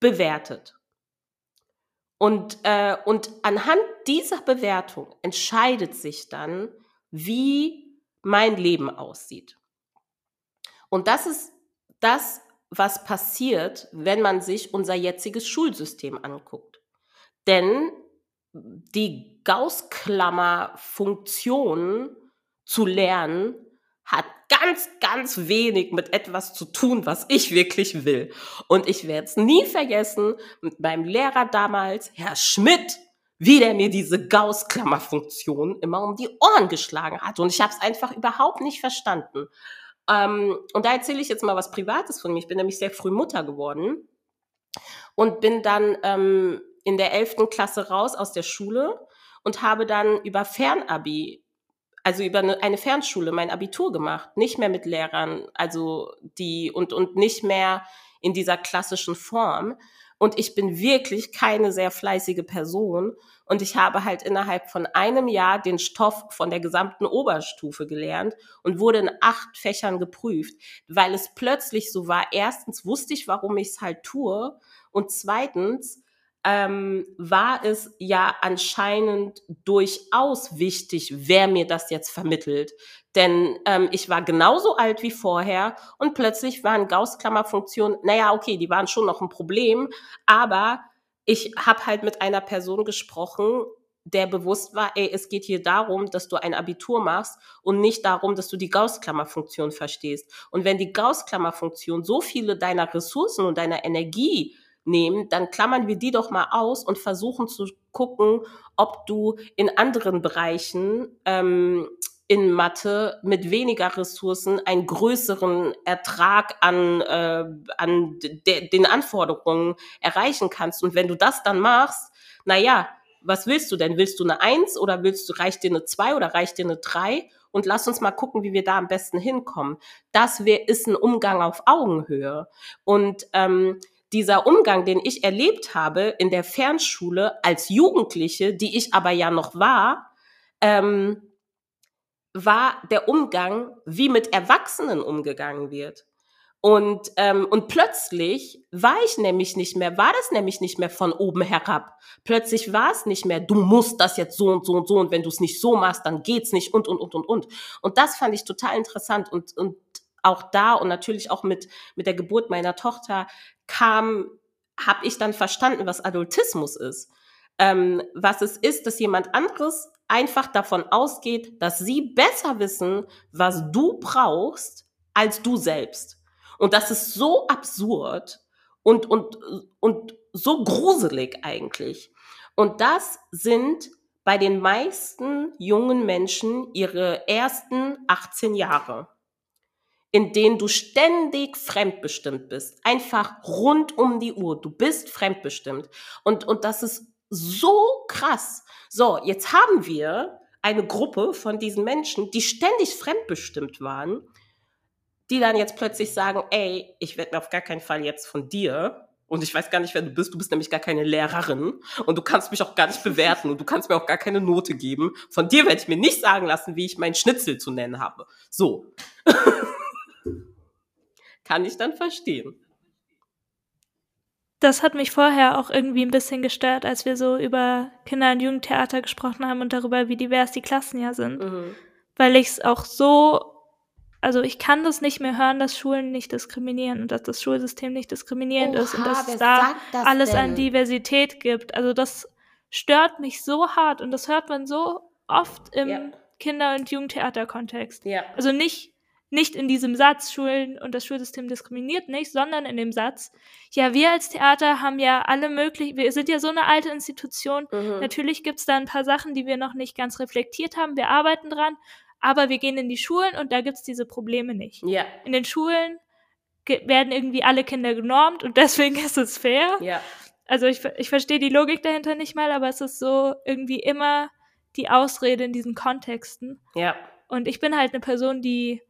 bewertet. Und, äh, und anhand dieser Bewertung entscheidet sich dann, wie mein Leben aussieht. Und das ist das, was passiert, wenn man sich unser jetziges Schulsystem anguckt. Denn die Gaußklammer-Funktion zu lernen hat ganz, ganz wenig mit etwas zu tun, was ich wirklich will. Und ich werde es nie vergessen mit meinem Lehrer damals, Herr Schmidt, wie der mir diese Gaußklammer-Funktion immer um die Ohren geschlagen hat. Und ich habe es einfach überhaupt nicht verstanden. Ähm, und da erzähle ich jetzt mal was Privates von mir. Ich bin nämlich sehr früh Mutter geworden und bin dann ähm, in der 11. Klasse raus aus der Schule und habe dann über Fernabi also über eine, eine Fernschule mein Abitur gemacht, nicht mehr mit Lehrern, also die und und nicht mehr in dieser klassischen Form. Und ich bin wirklich keine sehr fleißige Person. Und ich habe halt innerhalb von einem Jahr den Stoff von der gesamten Oberstufe gelernt und wurde in acht Fächern geprüft, weil es plötzlich so war. Erstens wusste ich, warum ich es halt tue. Und zweitens ähm, war es ja anscheinend durchaus wichtig, wer mir das jetzt vermittelt. Denn ähm, ich war genauso alt wie vorher und plötzlich waren Gauss-Klammer-Funktionen, naja, okay, die waren schon noch ein Problem, aber ich habe halt mit einer Person gesprochen, der bewusst war, ey, es geht hier darum, dass du ein Abitur machst und nicht darum, dass du die Gauss-Klammer-Funktion verstehst. Und wenn die Gauss-Klammer-Funktion so viele deiner Ressourcen und deiner Energie nehmen, dann klammern wir die doch mal aus und versuchen zu gucken, ob du in anderen Bereichen ähm, in Mathe mit weniger Ressourcen einen größeren Ertrag an, äh, an de den Anforderungen erreichen kannst. Und wenn du das dann machst, na ja, was willst du denn? Willst du eine Eins oder willst du, reicht dir eine Zwei oder reicht dir eine Drei? Und lass uns mal gucken, wie wir da am besten hinkommen. Das wär, ist ein Umgang auf Augenhöhe. Und ähm, dieser Umgang, den ich erlebt habe in der Fernschule als Jugendliche, die ich aber ja noch war, ähm, war der Umgang, wie mit Erwachsenen umgegangen wird. Und, ähm, und plötzlich war ich nämlich nicht mehr, war das nämlich nicht mehr von oben herab. Plötzlich war es nicht mehr, du musst das jetzt so und so und so und wenn du es nicht so machst, dann geht's nicht und und und und und. Und das fand ich total interessant und, und auch da und natürlich auch mit, mit der Geburt meiner Tochter kam, habe ich dann verstanden, was Adultismus ist. Ähm, was es ist, dass jemand anderes einfach davon ausgeht, dass sie besser wissen, was du brauchst, als du selbst. Und das ist so absurd und, und, und so gruselig eigentlich. Und das sind bei den meisten jungen Menschen ihre ersten 18 Jahre in denen du ständig fremdbestimmt bist. Einfach rund um die Uhr. Du bist fremdbestimmt. Und, und das ist so krass. So, jetzt haben wir eine Gruppe von diesen Menschen, die ständig fremdbestimmt waren, die dann jetzt plötzlich sagen, ey, ich werde mir auf gar keinen Fall jetzt von dir und ich weiß gar nicht, wer du bist. Du bist nämlich gar keine Lehrerin und du kannst mich auch gar nicht bewerten und du kannst mir auch gar keine Note geben. Von dir werde ich mir nicht sagen lassen, wie ich meinen Schnitzel zu nennen habe. So. Kann ich dann verstehen. Das hat mich vorher auch irgendwie ein bisschen gestört, als wir so über Kinder- und Jugendtheater gesprochen haben und darüber, wie divers die Klassen ja sind. Mhm. Weil ich es auch so, also ich kann das nicht mehr hören, dass Schulen nicht diskriminieren und dass das Schulsystem nicht diskriminierend Oha, ist und dass es da das alles denn? an Diversität gibt. Also das stört mich so hart und das hört man so oft im ja. Kinder- und Jugendtheaterkontext. Ja. Also nicht, nicht in diesem Satz, Schulen und das Schulsystem diskriminiert nicht, sondern in dem Satz, ja, wir als Theater haben ja alle möglichen, wir sind ja so eine alte Institution. Mhm. Natürlich gibt es da ein paar Sachen, die wir noch nicht ganz reflektiert haben. Wir arbeiten dran, aber wir gehen in die Schulen und da gibt es diese Probleme nicht. Ja, In den Schulen werden irgendwie alle Kinder genormt und deswegen ist es fair. ja, Also ich, ich verstehe die Logik dahinter nicht mal, aber es ist so irgendwie immer die Ausrede in diesen Kontexten. ja. Und ich bin halt eine Person, die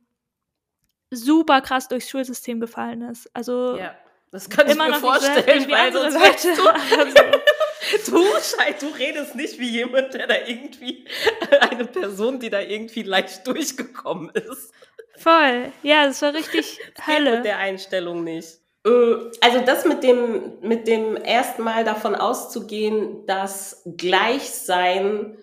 super krass durchs Schulsystem gefallen ist. Also ja. Das kann ich immer mir vorstellen, weil sonst Leute. du, Also, du, Schei, du redest nicht wie jemand, der da irgendwie, eine Person, die da irgendwie leicht durchgekommen ist. voll. Ja, das war richtig Geht mit Hölle. der Einstellung nicht. Äh, Also das mit dem, mit dem ersten Mal davon auszugehen, dass Gleichsein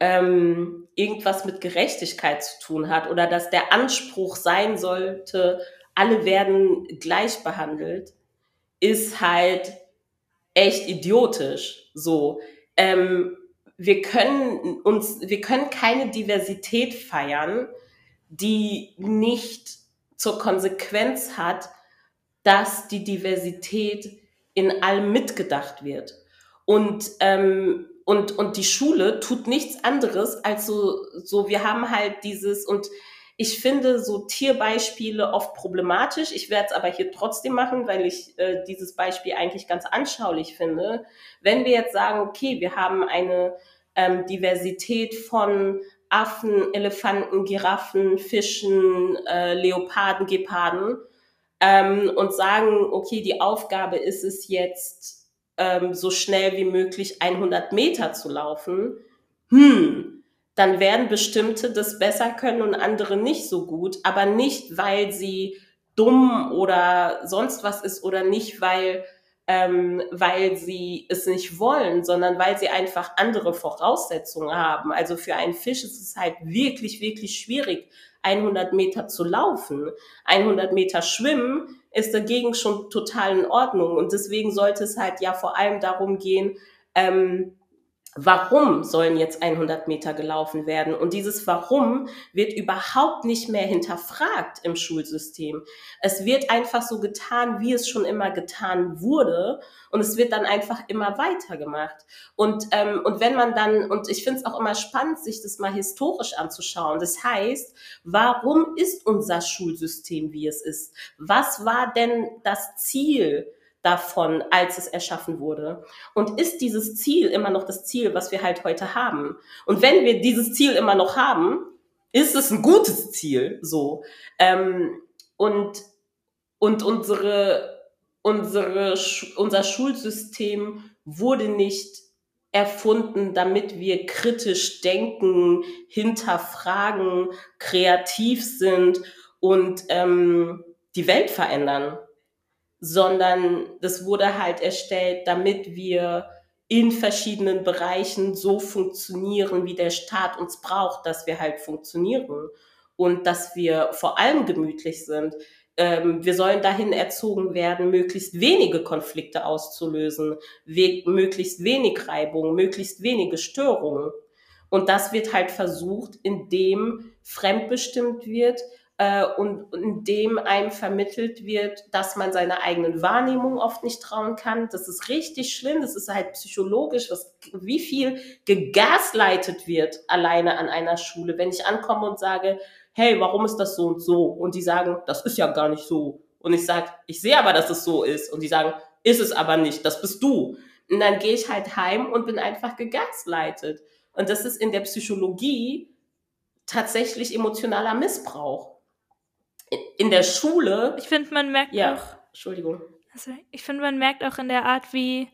ähm, irgendwas mit Gerechtigkeit zu tun hat oder dass der Anspruch sein sollte, alle werden gleich behandelt, ist halt echt idiotisch. So, ähm, wir können uns, wir können keine Diversität feiern, die nicht zur Konsequenz hat, dass die Diversität in allem mitgedacht wird. Und, ähm, und, und die Schule tut nichts anderes als so, so, wir haben halt dieses, und ich finde so Tierbeispiele oft problematisch. Ich werde es aber hier trotzdem machen, weil ich äh, dieses Beispiel eigentlich ganz anschaulich finde. Wenn wir jetzt sagen, okay, wir haben eine ähm, Diversität von Affen, Elefanten, Giraffen, Fischen, äh, Leoparden, Geparden ähm, und sagen, okay, die Aufgabe ist es jetzt, ähm, so schnell wie möglich 100 Meter zu laufen, hm, dann werden bestimmte das besser können und andere nicht so gut, aber nicht, weil sie dumm oder sonst was ist oder nicht, weil, ähm, weil sie es nicht wollen, sondern weil sie einfach andere Voraussetzungen haben. Also für einen Fisch ist es halt wirklich, wirklich schwierig, 100 Meter zu laufen. 100 Meter schwimmen ist dagegen schon total in Ordnung. Und deswegen sollte es halt ja vor allem darum gehen, ähm, warum sollen jetzt 100 Meter gelaufen werden? Und dieses Warum wird überhaupt nicht mehr hinterfragt im Schulsystem. Es wird einfach so getan, wie es schon immer getan wurde. Und es wird dann einfach immer weitergemacht. Und, ähm, und wenn man dann, und ich finde es auch immer spannend, sich das mal historisch anzuschauen. Das heißt, warum ist unser Schulsystem, wie es ist? Was war denn das Ziel? Davon, als es erschaffen wurde? Und ist dieses Ziel immer noch das Ziel, was wir halt heute haben? Und wenn wir dieses Ziel immer noch haben, ist es ein gutes Ziel, so. Ähm, und, und unsere, unsere, unser Schulsystem wurde nicht erfunden, damit wir kritisch denken, hinterfragen, kreativ sind und ähm, die Welt verändern sondern das wurde halt erstellt, damit wir in verschiedenen Bereichen so funktionieren, wie der Staat uns braucht, dass wir halt funktionieren und dass wir vor allem gemütlich sind. Ähm, wir sollen dahin erzogen werden, möglichst wenige Konflikte auszulösen, we möglichst wenig Reibung, möglichst wenige Störungen. Und das wird halt versucht, indem fremdbestimmt wird, äh, und indem einem vermittelt wird, dass man seiner eigenen Wahrnehmung oft nicht trauen kann. Das ist richtig schlimm. Das ist halt psychologisch, was, wie viel gegaslightet wird alleine an einer Schule. Wenn ich ankomme und sage, hey, warum ist das so und so? Und die sagen, das ist ja gar nicht so. Und ich sage, ich sehe aber, dass es so ist. Und die sagen, ist es aber nicht, das bist du. Und dann gehe ich halt heim und bin einfach gegaslightet. Und das ist in der Psychologie tatsächlich emotionaler Missbrauch in der Schule. Ich finde, man merkt Ja, auch, Entschuldigung. also ich finde, man merkt auch in der Art, wie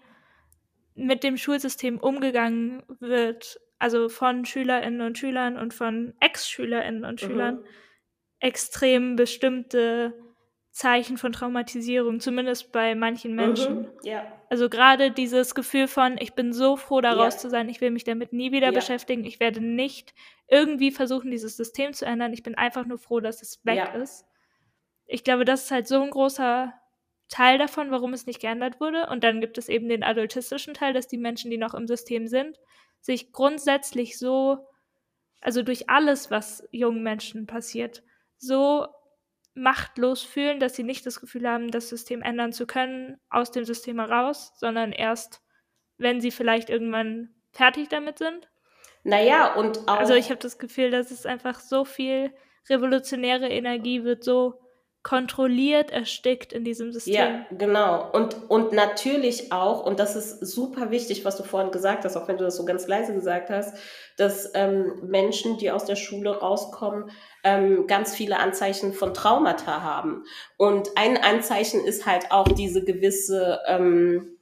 mit dem Schulsystem umgegangen wird, also von Schülerinnen und Schülern und von Ex-Schülerinnen und Mhm. Schülern, extrem bestimmte Zeichen von Traumatisierung, zumindest bei manchen Menschen. Mhm. Ja. Also gerade dieses Gefühl von, ich bin so froh, daraus Ja. zu sein, ich will mich damit nie wieder Ja. beschäftigen, ich werde nicht irgendwie versuchen, dieses System zu ändern, ich bin einfach nur froh, dass es weg ist. Ich glaube, das ist halt so ein großer Teil davon, warum es nicht geändert wurde. Und dann gibt es eben den adultistischen Teil, dass die Menschen, die noch im System sind, sich grundsätzlich so also durch alles, was jungen Menschen passiert, so machtlos fühlen, dass sie nicht das Gefühl haben, das System ändern zu können, aus dem System heraus, sondern erst, wenn sie vielleicht irgendwann fertig damit sind? Naja, und auch. Also ich habe das Gefühl, dass es einfach so viel revolutionäre Energie wird so kontrolliert erstickt in diesem System. Ja, genau. Und, und natürlich auch, und das ist super wichtig, was du vorhin gesagt hast, auch wenn du das so ganz leise gesagt hast, dass ähm, Menschen, die aus der Schule rauskommen, ähm, ganz viele Anzeichen von Traumata haben. Und ein Anzeichen ist halt auch diese gewisse ähm,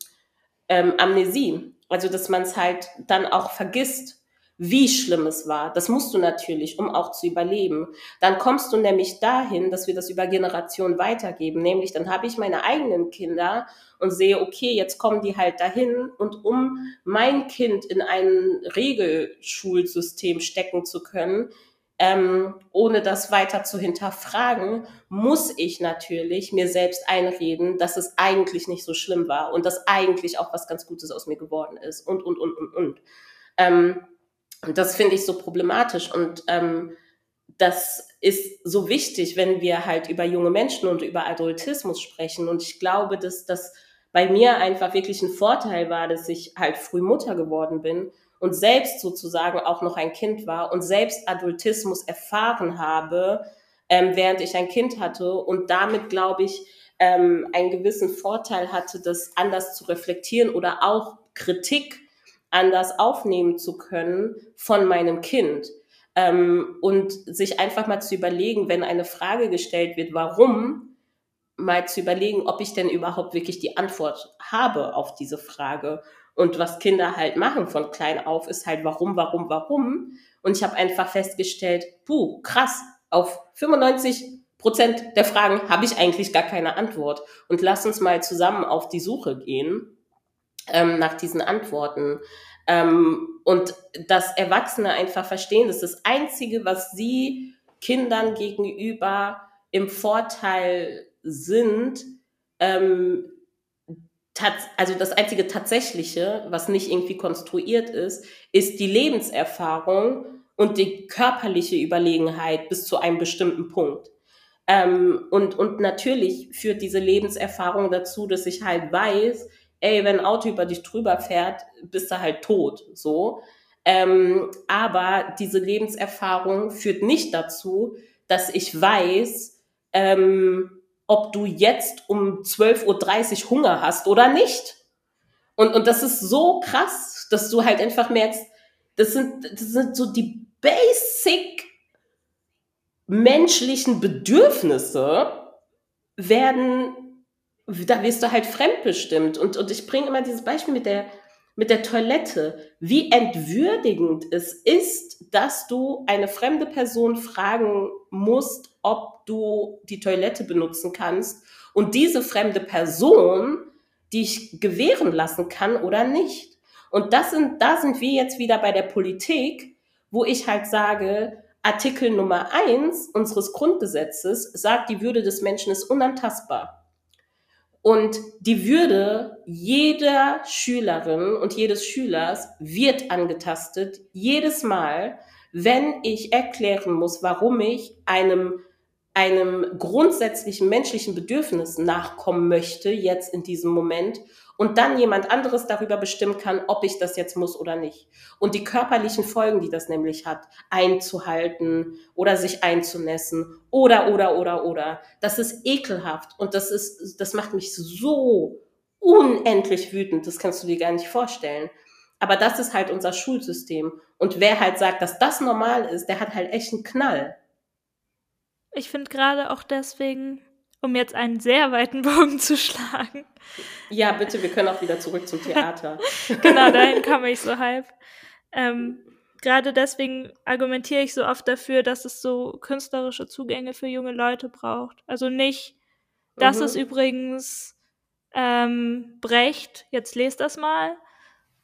ähm, Amnesie. Also, dass man es halt dann auch vergisst wie schlimm es war. Das musst du natürlich, um auch zu überleben. Dann kommst du nämlich dahin, dass wir das über Generationen weitergeben. Nämlich dann habe ich meine eigenen Kinder und sehe, okay, jetzt kommen die halt dahin und um mein Kind in ein Regelschulsystem stecken zu können, ähm, ohne das weiter zu hinterfragen, muss ich natürlich mir selbst einreden, dass es eigentlich nicht so schlimm war und dass eigentlich auch was ganz Gutes aus mir geworden ist und, und, und, und, und. Ähm, und das finde ich so problematisch. Und ähm, das ist so wichtig, wenn wir halt über junge Menschen und über Adultismus sprechen. Und ich glaube, dass das bei mir einfach wirklich ein Vorteil war, dass ich halt früh Mutter geworden bin und selbst sozusagen auch noch ein Kind war und selbst Adultismus erfahren habe, ähm, während ich ein Kind hatte und damit, glaube ich, ähm, einen gewissen Vorteil hatte, das anders zu reflektieren oder auch Kritik anders aufnehmen zu können von meinem Kind. Ähm, und sich einfach mal zu überlegen, wenn eine Frage gestellt wird, warum, mal zu überlegen, ob ich denn überhaupt wirklich die Antwort habe auf diese Frage. Und was Kinder halt machen von klein auf, ist halt warum, warum, warum. Und ich habe einfach festgestellt, puh, krass, auf 95 Prozent der Fragen habe ich eigentlich gar keine Antwort. Und lass uns mal zusammen auf die Suche gehen ähm, nach diesen Antworten. Ähm, und dass Erwachsene einfach verstehen, dass das Einzige, was sie Kindern gegenüber im Vorteil sind, ähm, also das einzige tatsächliche, was nicht irgendwie konstruiert ist, ist die Lebenserfahrung und die körperliche Überlegenheit bis zu einem bestimmten Punkt. Ähm, und, und natürlich führt diese Lebenserfahrung dazu, dass ich halt weiß, ey, wenn ein Auto über dich drüber fährt, bist du halt tot, so. Ähm, aber diese Lebenserfahrung führt nicht dazu, dass ich weiß, ähm, ob du jetzt um 12.30 Uhr Hunger hast oder nicht. Und, und das ist so krass, dass du halt einfach merkst, das sind, das sind so die basic menschlichen Bedürfnisse werden da wirst du halt fremdbestimmt. Und, und ich bringe immer dieses Beispiel mit der, mit der Toilette. Wie entwürdigend es ist, dass du eine fremde Person fragen musst, ob du die Toilette benutzen kannst und diese fremde Person dich gewähren lassen kann oder nicht. Und das sind, da sind wir jetzt wieder bei der Politik, wo ich halt sage, Artikel Nummer eins unseres Grundgesetzes sagt, die Würde des Menschen ist unantastbar. Und die Würde jeder Schülerin und jedes Schülers wird angetastet, jedes Mal, wenn ich erklären muss, warum ich einem, einem grundsätzlichen menschlichen Bedürfnis nachkommen möchte, jetzt in diesem Moment, und dann jemand anderes darüber bestimmen kann, ob ich das jetzt muss oder nicht. Und die körperlichen Folgen, die das nämlich hat, einzuhalten oder sich einzunässen oder, oder, oder, oder, das ist ekelhaft und das ist, das macht mich so unendlich wütend, das kannst du dir gar nicht vorstellen. Aber das ist halt unser Schulsystem. Und wer halt sagt, dass das normal ist, der hat halt echt einen Knall. Ich finde gerade auch deswegen um jetzt einen sehr weiten Bogen zu schlagen. Ja, bitte, wir können auch wieder zurück zum Theater. genau, dahin komme ich so halb. Ähm, Gerade deswegen argumentiere ich so oft dafür, dass es so künstlerische Zugänge für junge Leute braucht. Also nicht, das mhm. ist übrigens ähm, Brecht, jetzt lest das mal.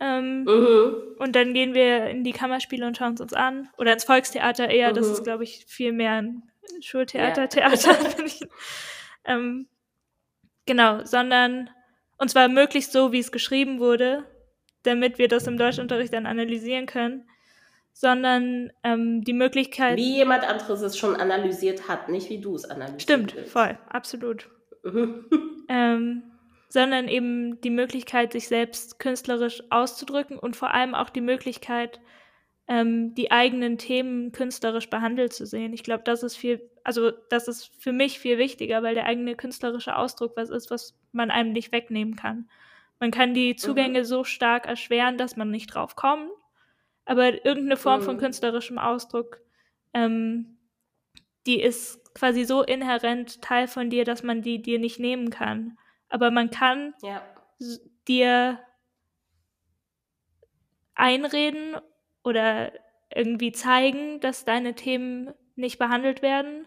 Ähm, mhm. Und dann gehen wir in die Kammerspiele und schauen es uns an. Oder ins Volkstheater eher, mhm. das ist, glaube ich, viel mehr ein Schultheater, ja. Theater. Ähm, genau, sondern und zwar möglichst so, wie es geschrieben wurde, damit wir das im Deutschunterricht dann analysieren können, sondern ähm, die Möglichkeit. Wie jemand anderes es schon analysiert hat, nicht wie du es analysiert Stimmt, willst. voll, absolut. ähm, sondern eben die Möglichkeit, sich selbst künstlerisch auszudrücken und vor allem auch die Möglichkeit, ähm, die eigenen Themen künstlerisch behandelt zu sehen. Ich glaube, das ist viel, also das ist für mich viel wichtiger, weil der eigene künstlerische Ausdruck was ist, was man einem nicht wegnehmen kann. Man kann die mhm. Zugänge mhm. so stark erschweren, dass man nicht drauf kommt, aber irgendeine Form mhm. von künstlerischem Ausdruck, ähm, die ist quasi so inhärent Teil von dir, dass man die dir nicht nehmen kann. Aber man kann ja. dir einreden oder irgendwie zeigen, dass deine Themen nicht behandelt werden,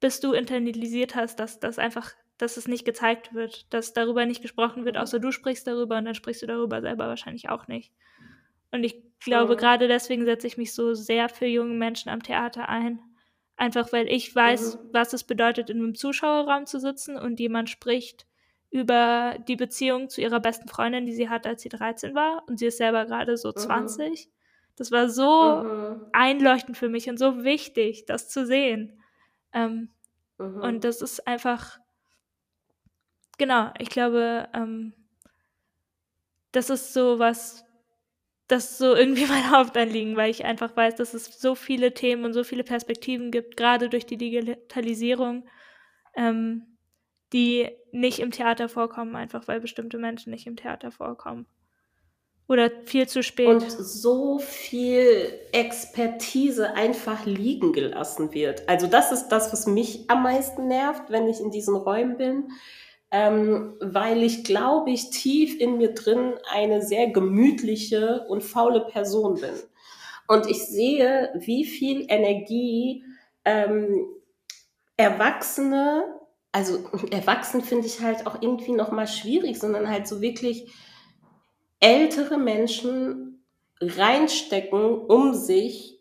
bis du internalisiert hast, dass das einfach, dass es nicht gezeigt wird, dass darüber nicht gesprochen wird, mhm. außer du sprichst darüber und dann sprichst du darüber selber wahrscheinlich auch nicht. Und ich glaube, mhm. gerade deswegen setze ich mich so sehr für junge Menschen am Theater ein. Einfach weil ich weiß, mhm. was es bedeutet, in einem Zuschauerraum zu sitzen und jemand spricht über die Beziehung zu ihrer besten Freundin, die sie hatte, als sie 13 war. Und sie ist selber gerade so 20. Das war so mhm. einleuchtend für mich und so wichtig, das zu sehen. Ähm, mhm. Und das ist einfach, genau, ich glaube, ähm, das ist so was, das ist so irgendwie mein Hauptanliegen, weil ich einfach weiß, dass es so viele Themen und so viele Perspektiven gibt, gerade durch die Digitalisierung, ähm, die nicht im Theater vorkommen, einfach weil bestimmte Menschen nicht im Theater vorkommen. Oder viel zu spät. Und so viel Expertise einfach liegen gelassen wird. Also das ist das, was mich am meisten nervt, wenn ich in diesen Räumen bin. Ähm, weil ich, glaube ich, tief in mir drin eine sehr gemütliche und faule Person bin. Und ich sehe, wie viel Energie ähm, Erwachsene, also erwachsen finde ich halt auch irgendwie noch mal schwierig, sondern halt so wirklich ältere Menschen reinstecken, um sich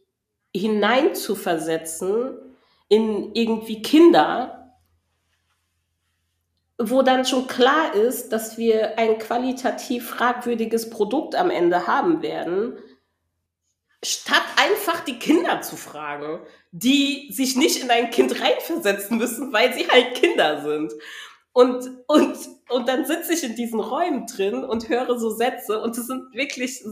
hineinzuversetzen in irgendwie Kinder, wo dann schon klar ist, dass wir ein qualitativ fragwürdiges Produkt am Ende haben werden, statt einfach die Kinder zu fragen, die sich nicht in ein Kind reinversetzen müssen, weil sie halt Kinder sind. Und, und, und dann sitze ich in diesen Räumen drin und höre so Sätze und es sind wirklich,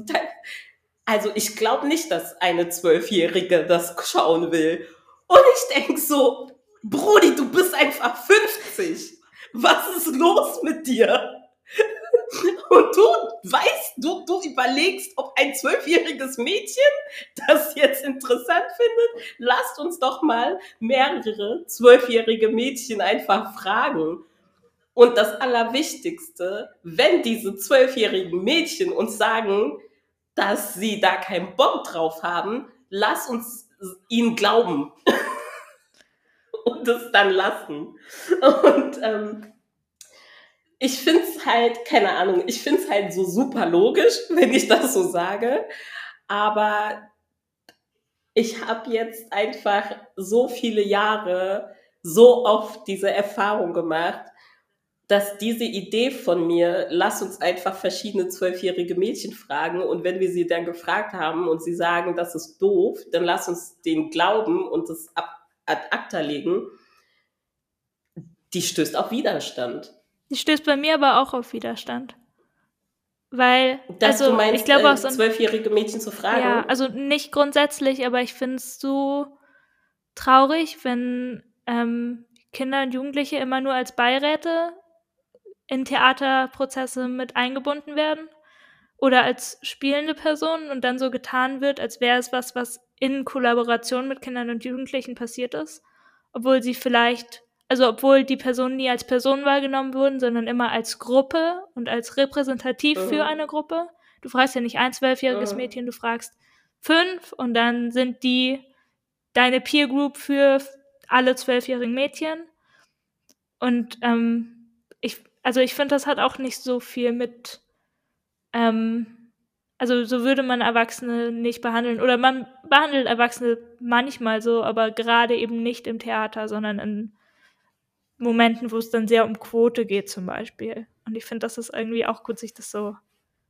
also ich glaube nicht, dass eine Zwölfjährige das schauen will. Und ich denke so, Brudi, du bist einfach 50. Was ist los mit dir? Und du weißt, du, du überlegst, ob ein zwölfjähriges Mädchen das jetzt interessant findet. Lasst uns doch mal mehrere zwölfjährige Mädchen einfach fragen. Und das Allerwichtigste, wenn diese zwölfjährigen Mädchen uns sagen, dass sie da keinen Bock drauf haben, lass uns ihnen glauben und es dann lassen. Und ähm, ich finde es halt, keine Ahnung, ich finde es halt so super logisch, wenn ich das so sage. Aber ich habe jetzt einfach so viele Jahre so oft diese Erfahrung gemacht, dass diese Idee von mir, lass uns einfach verschiedene zwölfjährige Mädchen fragen und wenn wir sie dann gefragt haben und sie sagen, das ist doof, dann lass uns den glauben und das ad acta legen, die stößt auf Widerstand. Die stößt bei mir aber auch auf Widerstand. Weil, Dass also, meinst, ich glaube äh, auch so zwölfjährige Mädchen zu fragen. Ja, also nicht grundsätzlich, aber ich finde es so traurig, wenn ähm, Kinder und Jugendliche immer nur als Beiräte in Theaterprozesse mit eingebunden werden oder als spielende Personen und dann so getan wird, als wäre es was, was in Kollaboration mit Kindern und Jugendlichen passiert ist, obwohl sie vielleicht, also obwohl die Personen nie als Personen wahrgenommen wurden, sondern immer als Gruppe und als repräsentativ mhm. für eine Gruppe. Du fragst ja nicht ein zwölfjähriges mhm. Mädchen, du fragst fünf und dann sind die deine Peer Group für alle zwölfjährigen Mädchen. Und ähm, ich also ich finde, das hat auch nicht so viel mit, ähm, also so würde man Erwachsene nicht behandeln. Oder man behandelt Erwachsene manchmal so, aber gerade eben nicht im Theater, sondern in Momenten, wo es dann sehr um Quote geht zum Beispiel. Und ich finde, das ist irgendwie auch gut, sich das so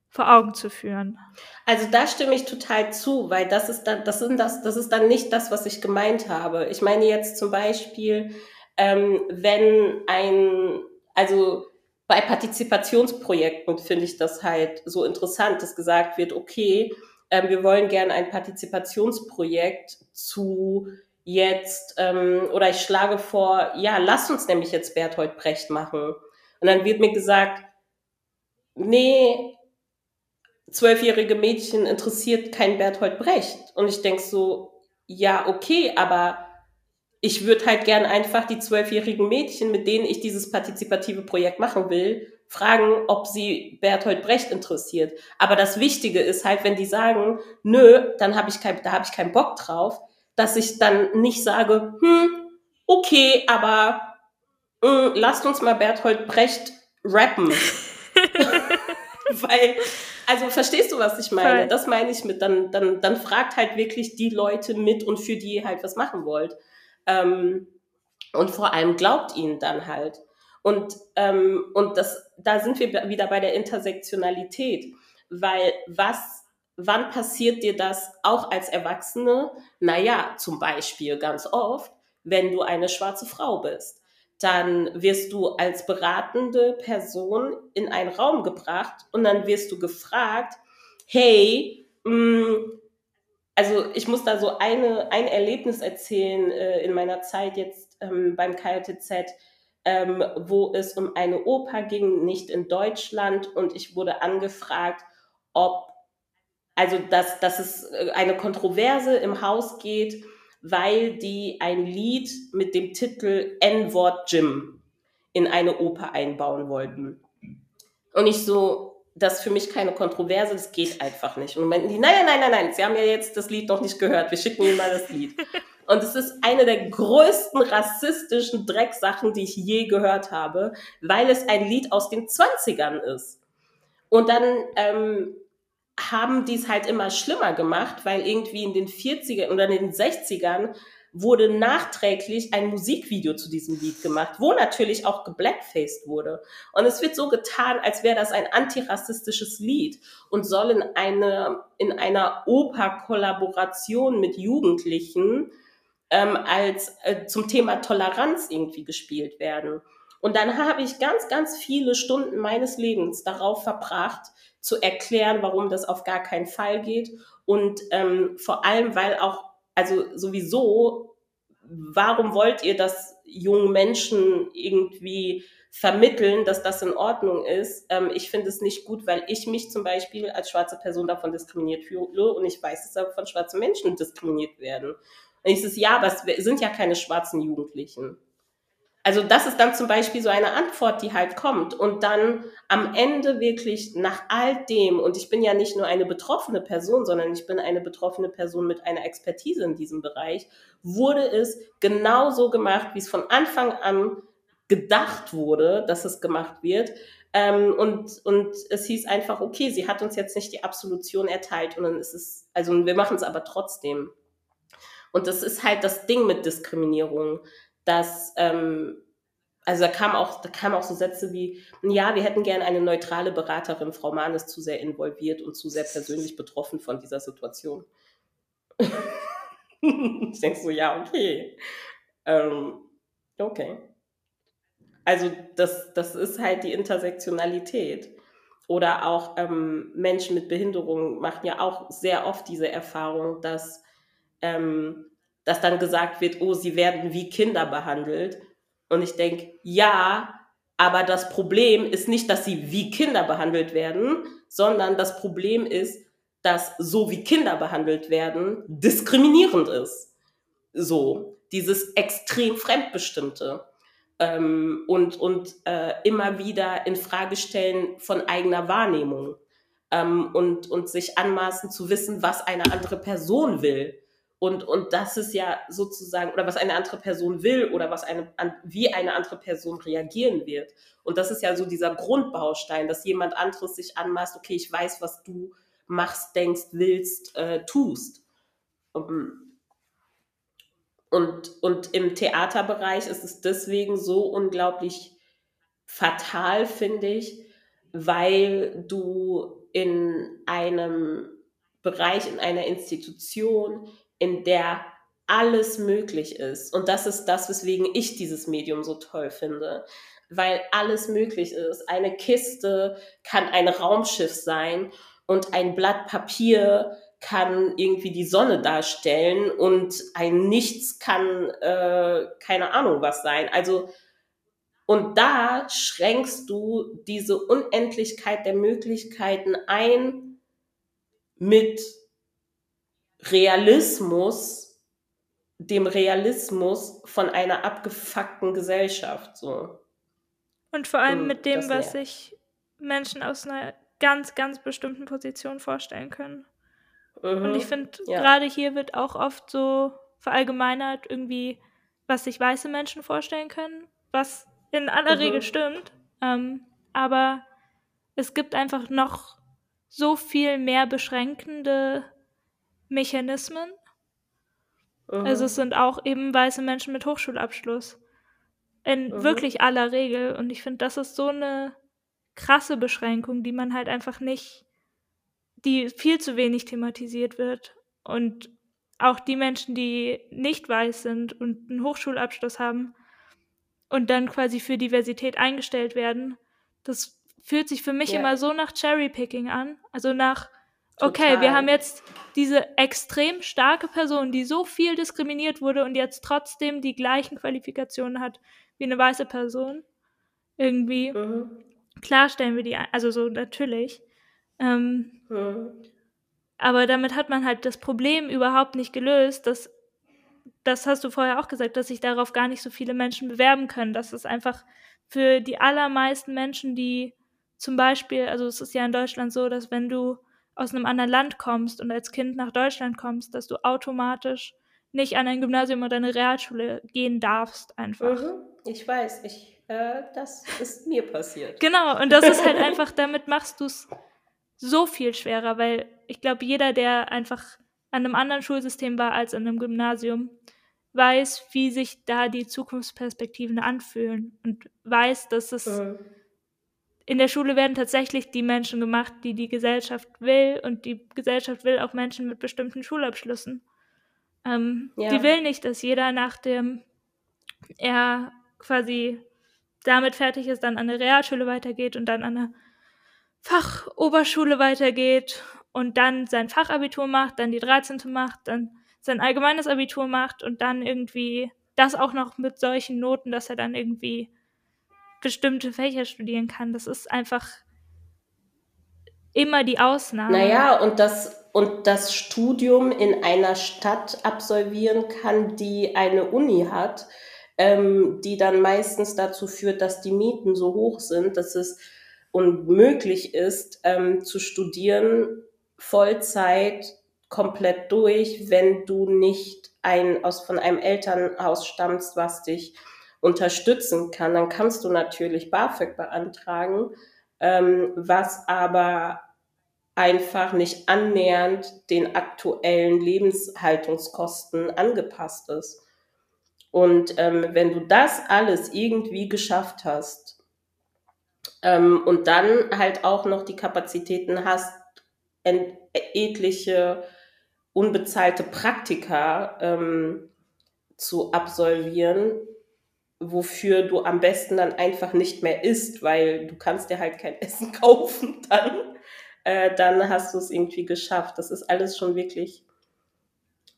vor Augen zu führen. Also da stimme ich total zu, weil das ist dann, das sind das, das ist dann nicht das, was ich gemeint habe. Ich meine jetzt zum Beispiel, ähm, wenn ein, also bei Partizipationsprojekten finde ich das halt so interessant, dass gesagt wird, okay, ähm, wir wollen gerne ein Partizipationsprojekt zu jetzt, ähm, oder ich schlage vor, ja, lass uns nämlich jetzt Berthold Brecht machen. Und dann wird mir gesagt, nee, zwölfjährige Mädchen interessiert kein Berthold Brecht. Und ich denke so, ja, okay, aber ich würde halt gern einfach die zwölfjährigen Mädchen, mit denen ich dieses partizipative Projekt machen will, fragen, ob sie Berthold Brecht interessiert. Aber das Wichtige ist halt, wenn die sagen, nö, dann habe ich kein, da habe ich keinen Bock drauf, dass ich dann nicht sage, hm, okay, aber mh, hm, lasst uns mal Berthold Brecht rappen. Weil, also verstehst du, was ich meine? Das meine ich mit, dann, dann, dann fragt halt wirklich die Leute mit und für die ihr halt was machen wollt. Ähm, und vor allem glaubt ihnen dann halt. Und, ähm, und das, da sind wir wieder bei der Intersektionalität, weil was, wann passiert dir das auch als Erwachsene? Naja, zum Beispiel ganz oft, wenn du eine schwarze Frau bist. Dann wirst du als beratende Person in einen Raum gebracht und dann wirst du gefragt, hey, mh, mm, also ich muss da so eine, ein Erlebnis erzählen äh, in meiner Zeit jetzt ähm, beim KJZ, ähm, wo es um eine Oper ging, nicht in Deutschland. Und ich wurde angefragt, ob, also dass, dass es äh, eine Kontroverse im Haus geht, weil die ein Lied mit dem Titel N-Wort Jim in eine Oper einbauen wollten. Und ich so, das ist für mich keine Kontroverse, das geht einfach nicht. Und meinten die, nein, nein, nein, nein, nein, Sie haben ja jetzt das Lied noch nicht gehört, wir schicken Ihnen mal das Lied. Und es ist eine der größten rassistischen Drecksachen, die ich je gehört habe, weil es ein Lied aus den 20ern ist. Und dann ähm, haben die es halt immer schlimmer gemacht, weil irgendwie in den 40ern oder in den 60ern wurde nachträglich ein Musikvideo zu diesem Lied gemacht, wo natürlich auch geblackfaced wurde. Und es wird so getan, als wäre das ein antirassistisches Lied und soll in, eine, in einer Oper-Kollaboration mit Jugendlichen ähm, als äh, zum Thema Toleranz irgendwie gespielt werden. Und dann habe ich ganz, ganz viele Stunden meines Lebens darauf verbracht, zu erklären, warum das auf gar keinen Fall geht. Und ähm, vor allem, weil auch also sowieso, warum wollt ihr das jungen Menschen irgendwie vermitteln, dass das in Ordnung ist? Ähm, ich finde es nicht gut, weil ich mich zum Beispiel als schwarze Person davon diskriminiert fühle und ich weiß, dass von schwarzen Menschen diskriminiert werden. Und ich sage, ja, aber es sind ja keine schwarzen Jugendlichen. Also das ist dann zum Beispiel so eine Antwort, die halt kommt. Und dann am Ende wirklich nach all dem, und ich bin ja nicht nur eine betroffene Person, sondern ich bin eine betroffene Person mit einer Expertise in diesem Bereich, wurde es genauso gemacht, wie es von Anfang an gedacht wurde, dass es gemacht wird. Ähm, und, und es hieß einfach, okay, sie hat uns jetzt nicht die Absolution erteilt und dann ist es, also wir machen es aber trotzdem. Und das ist halt das Ding mit Diskriminierung dass ähm, also da kam auch, da kamen auch so Sätze wie, ja, wir hätten gerne eine neutrale Beraterin, Frau Mahn ist zu sehr involviert und zu sehr persönlich betroffen von dieser Situation. ich denke so, ja, okay. Ähm, okay. Also das, das ist halt die Intersektionalität. Oder auch ähm, Menschen mit Behinderung machen ja auch sehr oft diese Erfahrung, dass ähm, dass dann gesagt wird, oh, sie werden wie Kinder behandelt. Und ich denke, ja, aber das Problem ist nicht, dass sie wie Kinder behandelt werden, sondern das Problem ist, dass so wie Kinder behandelt werden, diskriminierend ist. So, dieses extrem Fremdbestimmte. Ähm, und und äh, immer wieder in Frage stellen von eigener Wahrnehmung ähm, und, und sich anmaßen zu wissen, was eine andere Person will und, und das ist ja sozusagen, oder was eine andere Person will oder was eine, an, wie eine andere Person reagieren wird. Und das ist ja so dieser Grundbaustein, dass jemand anderes sich anmaßt, okay, ich weiß, was du machst, denkst, willst, äh, tust. Um, und, und im Theaterbereich ist es deswegen so unglaublich fatal, finde ich, weil du in einem Bereich, in einer Institution, in der alles möglich ist. Und das ist das, weswegen ich dieses Medium so toll finde, weil alles möglich ist. Eine Kiste kann ein Raumschiff sein und ein Blatt Papier kann irgendwie die Sonne darstellen und ein Nichts kann äh, keine Ahnung was sein. Also und da schränkst du diese Unendlichkeit der Möglichkeiten ein mit Realismus, dem Realismus von einer abgefuckten Gesellschaft. So. Und vor allem und mit dem, was sich Menschen aus einer ganz, ganz bestimmten Position vorstellen können. Mhm, und ich finde, ja. gerade hier wird auch oft so verallgemeinert, irgendwie, was sich weiße Menschen vorstellen können, was in aller mhm. Regel stimmt. Ähm, aber es gibt einfach noch so viel mehr beschränkende Mechanismen. Mhm. Also es sind auch eben weiße Menschen mit Hochschulabschluss. In mhm. wirklich aller Regel. Und ich finde, das ist so eine krasse Beschränkung, die man halt einfach nicht die viel zu wenig thematisiert wird. Und auch die Menschen, die nicht weiß sind und einen Hochschulabschluss haben und dann quasi für Diversität eingestellt werden, das fühlt sich für mich ja. immer so nach Cherrypicking an. Also nach, okay, Total. wir haben jetzt diese extrem starke Person, die so viel diskriminiert wurde und jetzt trotzdem die gleichen Qualifikationen hat wie eine weiße Person. Irgendwie. Mhm. Klar stellen wir die ein, also so natürlich. Ähm, mhm. Aber damit hat man halt das Problem überhaupt nicht gelöst, dass, das hast du vorher auch gesagt, dass sich darauf gar nicht so viele Menschen bewerben können. Das ist einfach für die allermeisten Menschen, die zum Beispiel, also es ist ja in Deutschland so, dass wenn du aus einem anderen Land kommst und als Kind nach Deutschland kommst, dass du automatisch nicht an ein Gymnasium oder eine Realschule gehen darfst, einfach. Mhm, ich weiß, ich, äh, das ist mir passiert. Genau, und das ist halt einfach, damit machst du es so viel schwerer, weil ich glaube, jeder, der einfach an einem anderen Schulsystem war als an einem Gymnasium, weiß, wie sich da die Zukunftsperspektiven anfühlen und weiß, dass es mhm. In der Schule werden tatsächlich die Menschen gemacht, die die Gesellschaft will und die Gesellschaft will auch Menschen mit bestimmten Schulabschlüssen. Ähm, ja. Die will nicht, dass jeder nach dem er quasi damit fertig ist, dann an der Realschule weitergeht und dann an der Fachoberschule weitergeht und dann sein Fachabitur macht, dann die 13. macht, dann sein allgemeines Abitur macht und dann irgendwie das auch noch mit solchen Noten, dass er dann irgendwie bestimmte Fächer studieren kann. Das ist einfach immer die Ausnahme. Naja, und das, und das Studium in einer Stadt absolvieren kann, die eine Uni hat, ähm, die dann meistens dazu führt, dass die Mieten so hoch sind, dass es unmöglich ist, ähm, zu studieren, Vollzeit, komplett durch, wenn du nicht ein, aus, von einem Elternhaus stammst, was dich unterstützen kann. Dann kannst du natürlich BAföG beantragen, ähm, was aber einfach nicht annähernd den aktuellen Lebenshaltungskosten angepasst ist. Und ähm, wenn du das alles irgendwie geschafft hast ähm, und dann halt auch noch die Kapazitäten hast, etliche unbezahlte Praktika ähm, zu absolvieren, wofür du am besten dann einfach nicht mehr isst, weil du kannst dir halt kein Essen kaufen dann, äh, dann hast du es irgendwie geschafft. Das ist alles schon wirklich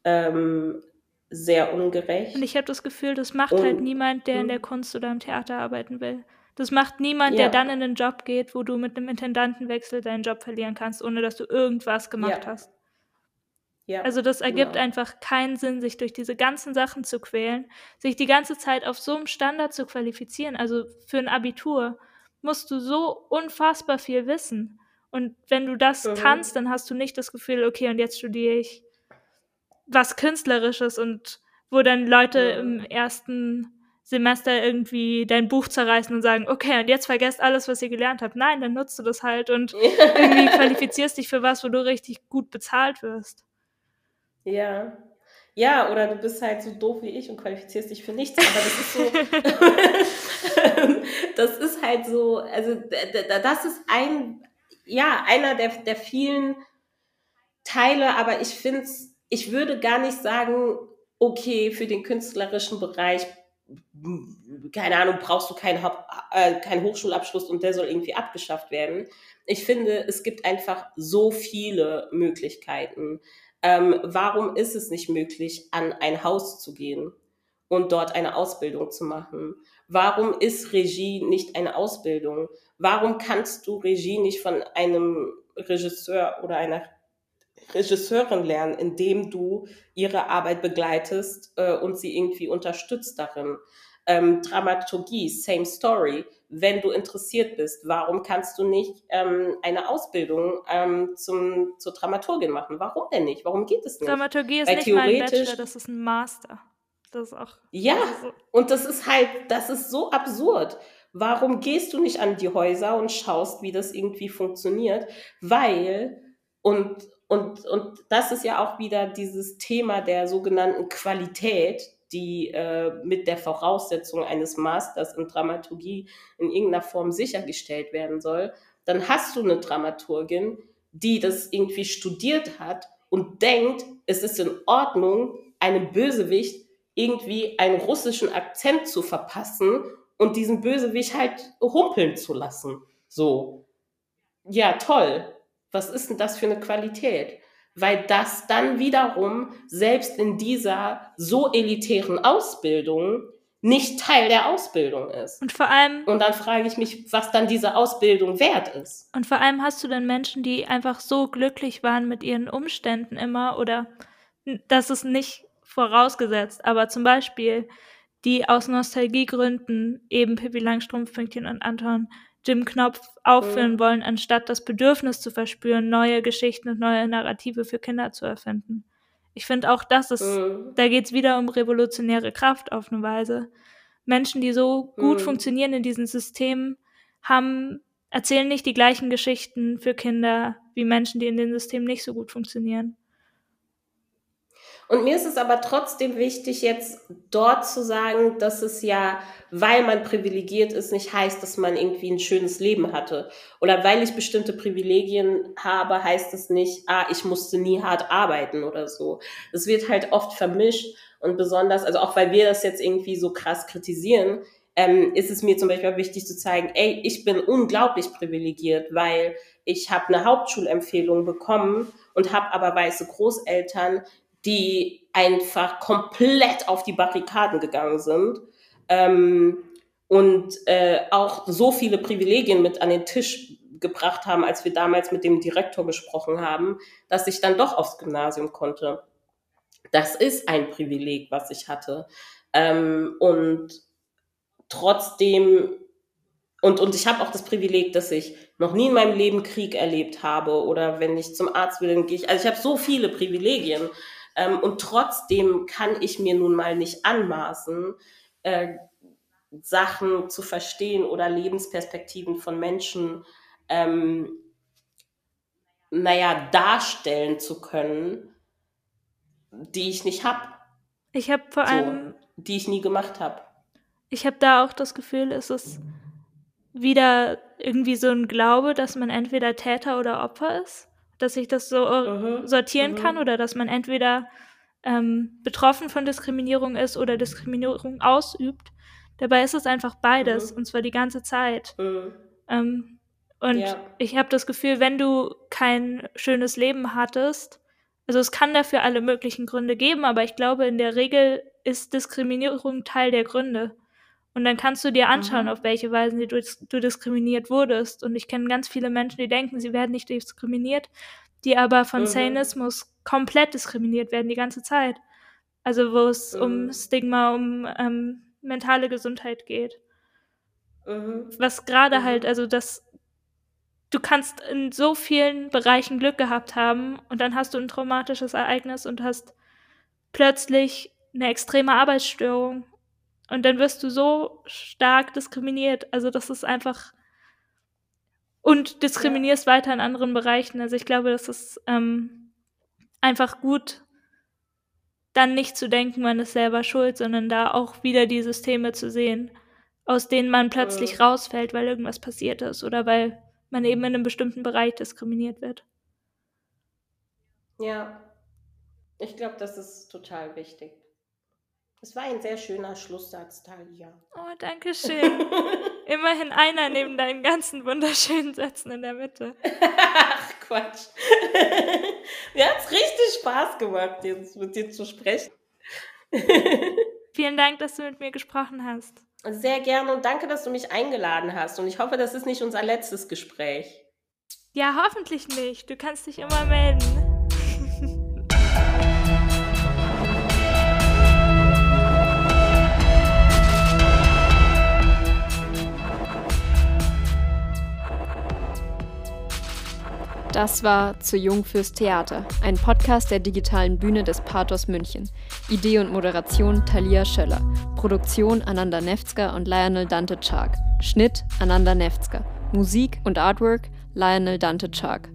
ähm, sehr ungerecht. Und ich habe das Gefühl, das macht halt Und, halt niemand, der in der Kunst oder im Theater arbeiten will. Das macht niemand, ja. der dann in einen Job geht, wo du mit einem Intendantenwechsel deinen Job verlieren kannst, ohne dass du irgendwas gemacht ja. hast. Ja, also das ergibt genau. einfach keinen Sinn, sich durch diese ganzen Sachen zu quälen, sich die ganze Zeit auf so einem Standard zu qualifizieren. Also für ein Abitur musst du so unfassbar viel wissen. Und wenn du das mhm. kannst, dann hast du nicht das Gefühl, okay, und jetzt studiere ich was Künstlerisches und wo dann Leute mhm. im ersten Semester irgendwie dein Buch zerreißen und sagen, okay, und jetzt vergesst alles, was ihr gelernt habt. Nein, dann nutzt du das halt und irgendwie qualifizierst dich für was, wo du richtig gut bezahlt wirst. Ja. Ja, oder du bist halt so doof wie ich und qualifizierst dich für nichts. Aber das ist so, das ist halt so, also das ist ein, ja, einer der, der vielen Teile, aber ich finde ich würde gar nicht sagen, okay, für den künstlerischen Bereich, keine Ahnung, brauchst du keinen, äh, keinen Hochschulabschluss und der soll irgendwie abgeschafft werden. Ich finde, es gibt einfach so viele Möglichkeiten. Ähm, warum ist es nicht möglich, an ein Haus zu gehen und dort eine Ausbildung zu machen? Warum ist Regie nicht eine Ausbildung? Warum kannst du Regie nicht von einem Regisseur oder einer Regisseurin lernen, indem du ihre Arbeit begleitest äh, und sie irgendwie unterstützt darin? Ähm, Dramaturgie, same story. Wenn du interessiert bist, warum kannst du nicht ähm, eine Ausbildung ähm, zum, zur Dramaturgin machen? Warum denn nicht? Warum geht es nicht? Dramaturgie ist Weil nicht mal ein Bachelor, das ist ein Master. Das ist auch. Ja, so. und das ist halt, das ist so absurd. Warum gehst du nicht an die Häuser und schaust, wie das irgendwie funktioniert? Weil, und, und, und das ist ja auch wieder dieses Thema der sogenannten Qualität, die äh, mit der Voraussetzung eines Masters in Dramaturgie in irgendeiner Form sichergestellt werden soll, dann hast du eine Dramaturgin, die das irgendwie studiert hat und denkt, es ist in Ordnung, einem Bösewicht irgendwie einen russischen Akzent zu verpassen und diesen Bösewicht halt humpeln zu lassen. So. Ja, toll. Was ist denn das für eine Qualität? Weil das dann wiederum selbst in dieser so elitären Ausbildung nicht Teil der Ausbildung ist. Und vor allem. Und dann frage ich mich, was dann diese Ausbildung wert ist. Und vor allem hast du dann Menschen, die einfach so glücklich waren mit ihren Umständen immer oder dass es nicht vorausgesetzt, aber zum Beispiel die aus Nostalgiegründen eben Pippi Langstrumpf-Pünktchen und Anton Jim Knopf aufführen mhm. wollen, anstatt das Bedürfnis zu verspüren, neue Geschichten und neue Narrative für Kinder zu erfinden. Ich finde auch, das ist, mhm. da geht es wieder um revolutionäre Kraft auf eine Weise. Menschen, die so gut mhm. funktionieren in diesen Systemen, haben, erzählen nicht die gleichen Geschichten für Kinder wie Menschen, die in den Systemen nicht so gut funktionieren. Und mir ist es aber trotzdem wichtig, jetzt dort zu sagen, dass es ja, weil man privilegiert ist, nicht heißt, dass man irgendwie ein schönes Leben hatte. Oder weil ich bestimmte Privilegien habe, heißt es nicht, ah, ich musste nie hart arbeiten oder so. Es wird halt oft vermischt und besonders, also auch weil wir das jetzt irgendwie so krass kritisieren, ähm, ist es mir zum Beispiel wichtig zu zeigen, ey, ich bin unglaublich privilegiert, weil ich habe eine Hauptschulempfehlung bekommen und habe aber weiße Großeltern, die einfach komplett auf die Barrikaden gegangen sind ähm, und äh, auch so viele Privilegien mit an den Tisch gebracht haben, als wir damals mit dem Direktor gesprochen haben, dass ich dann doch aufs Gymnasium konnte. Das ist ein Privileg, was ich hatte. Ähm, und trotzdem, und, und ich habe auch das Privileg, dass ich noch nie in meinem Leben Krieg erlebt habe oder wenn ich zum Arzt will, dann gehe ich. Also ich habe so viele Privilegien. Ähm, und trotzdem kann ich mir nun mal nicht anmaßen, äh, Sachen zu verstehen oder Lebensperspektiven von Menschen, ähm, naja, darstellen zu können, die ich nicht habe. Ich habe vor so, allem. Die ich nie gemacht habe. Ich habe da auch das Gefühl, es ist wieder irgendwie so ein Glaube, dass man entweder Täter oder Opfer ist dass ich das so mhm. sortieren mhm. kann oder dass man entweder ähm, betroffen von Diskriminierung ist oder Diskriminierung ausübt. Dabei ist es einfach beides mhm. und zwar die ganze Zeit. Mhm. Ähm, und ja. ich habe das Gefühl, wenn du kein schönes Leben hattest, also es kann dafür alle möglichen Gründe geben, aber ich glaube, in der Regel ist Diskriminierung Teil der Gründe. Und dann kannst du dir anschauen, mhm. auf welche Weise du, du diskriminiert wurdest. Und ich kenne ganz viele Menschen, die denken, sie werden nicht diskriminiert, die aber von mhm. Sanismus komplett diskriminiert werden die ganze Zeit. Also wo es mhm. um Stigma, um ähm, mentale Gesundheit geht. Mhm. Was gerade mhm. halt, also das, du kannst in so vielen Bereichen Glück gehabt haben und dann hast du ein traumatisches Ereignis und hast plötzlich eine extreme Arbeitsstörung und dann wirst du so stark diskriminiert. Also das ist einfach. Und diskriminierst ja. weiter in anderen Bereichen. Also ich glaube, das ist ähm, einfach gut, dann nicht zu denken, man ist selber schuld, sondern da auch wieder die Systeme zu sehen, aus denen man plötzlich ja. rausfällt, weil irgendwas passiert ist oder weil man eben in einem bestimmten Bereich diskriminiert wird. Ja, ich glaube, das ist total wichtig. Es war ein sehr schöner Schlusssatz, Talia. Oh, danke schön. Immerhin einer neben deinen ganzen wunderschönen Sätzen in der Mitte. Ach, Quatsch. Mir hat es richtig Spaß gemacht, jetzt mit dir zu sprechen. Vielen Dank, dass du mit mir gesprochen hast. Sehr gerne und danke, dass du mich eingeladen hast. Und ich hoffe, das ist nicht unser letztes Gespräch. Ja, hoffentlich nicht. Du kannst dich immer melden. Das war Zu Jung fürs Theater, ein Podcast der digitalen Bühne des Pathos München. Idee und Moderation Talia Schöller. Produktion Ananda Nefzger und Lionel Dante Chark. Schnitt Ananda Nefzger. Musik und Artwork Lionel Dante Chark.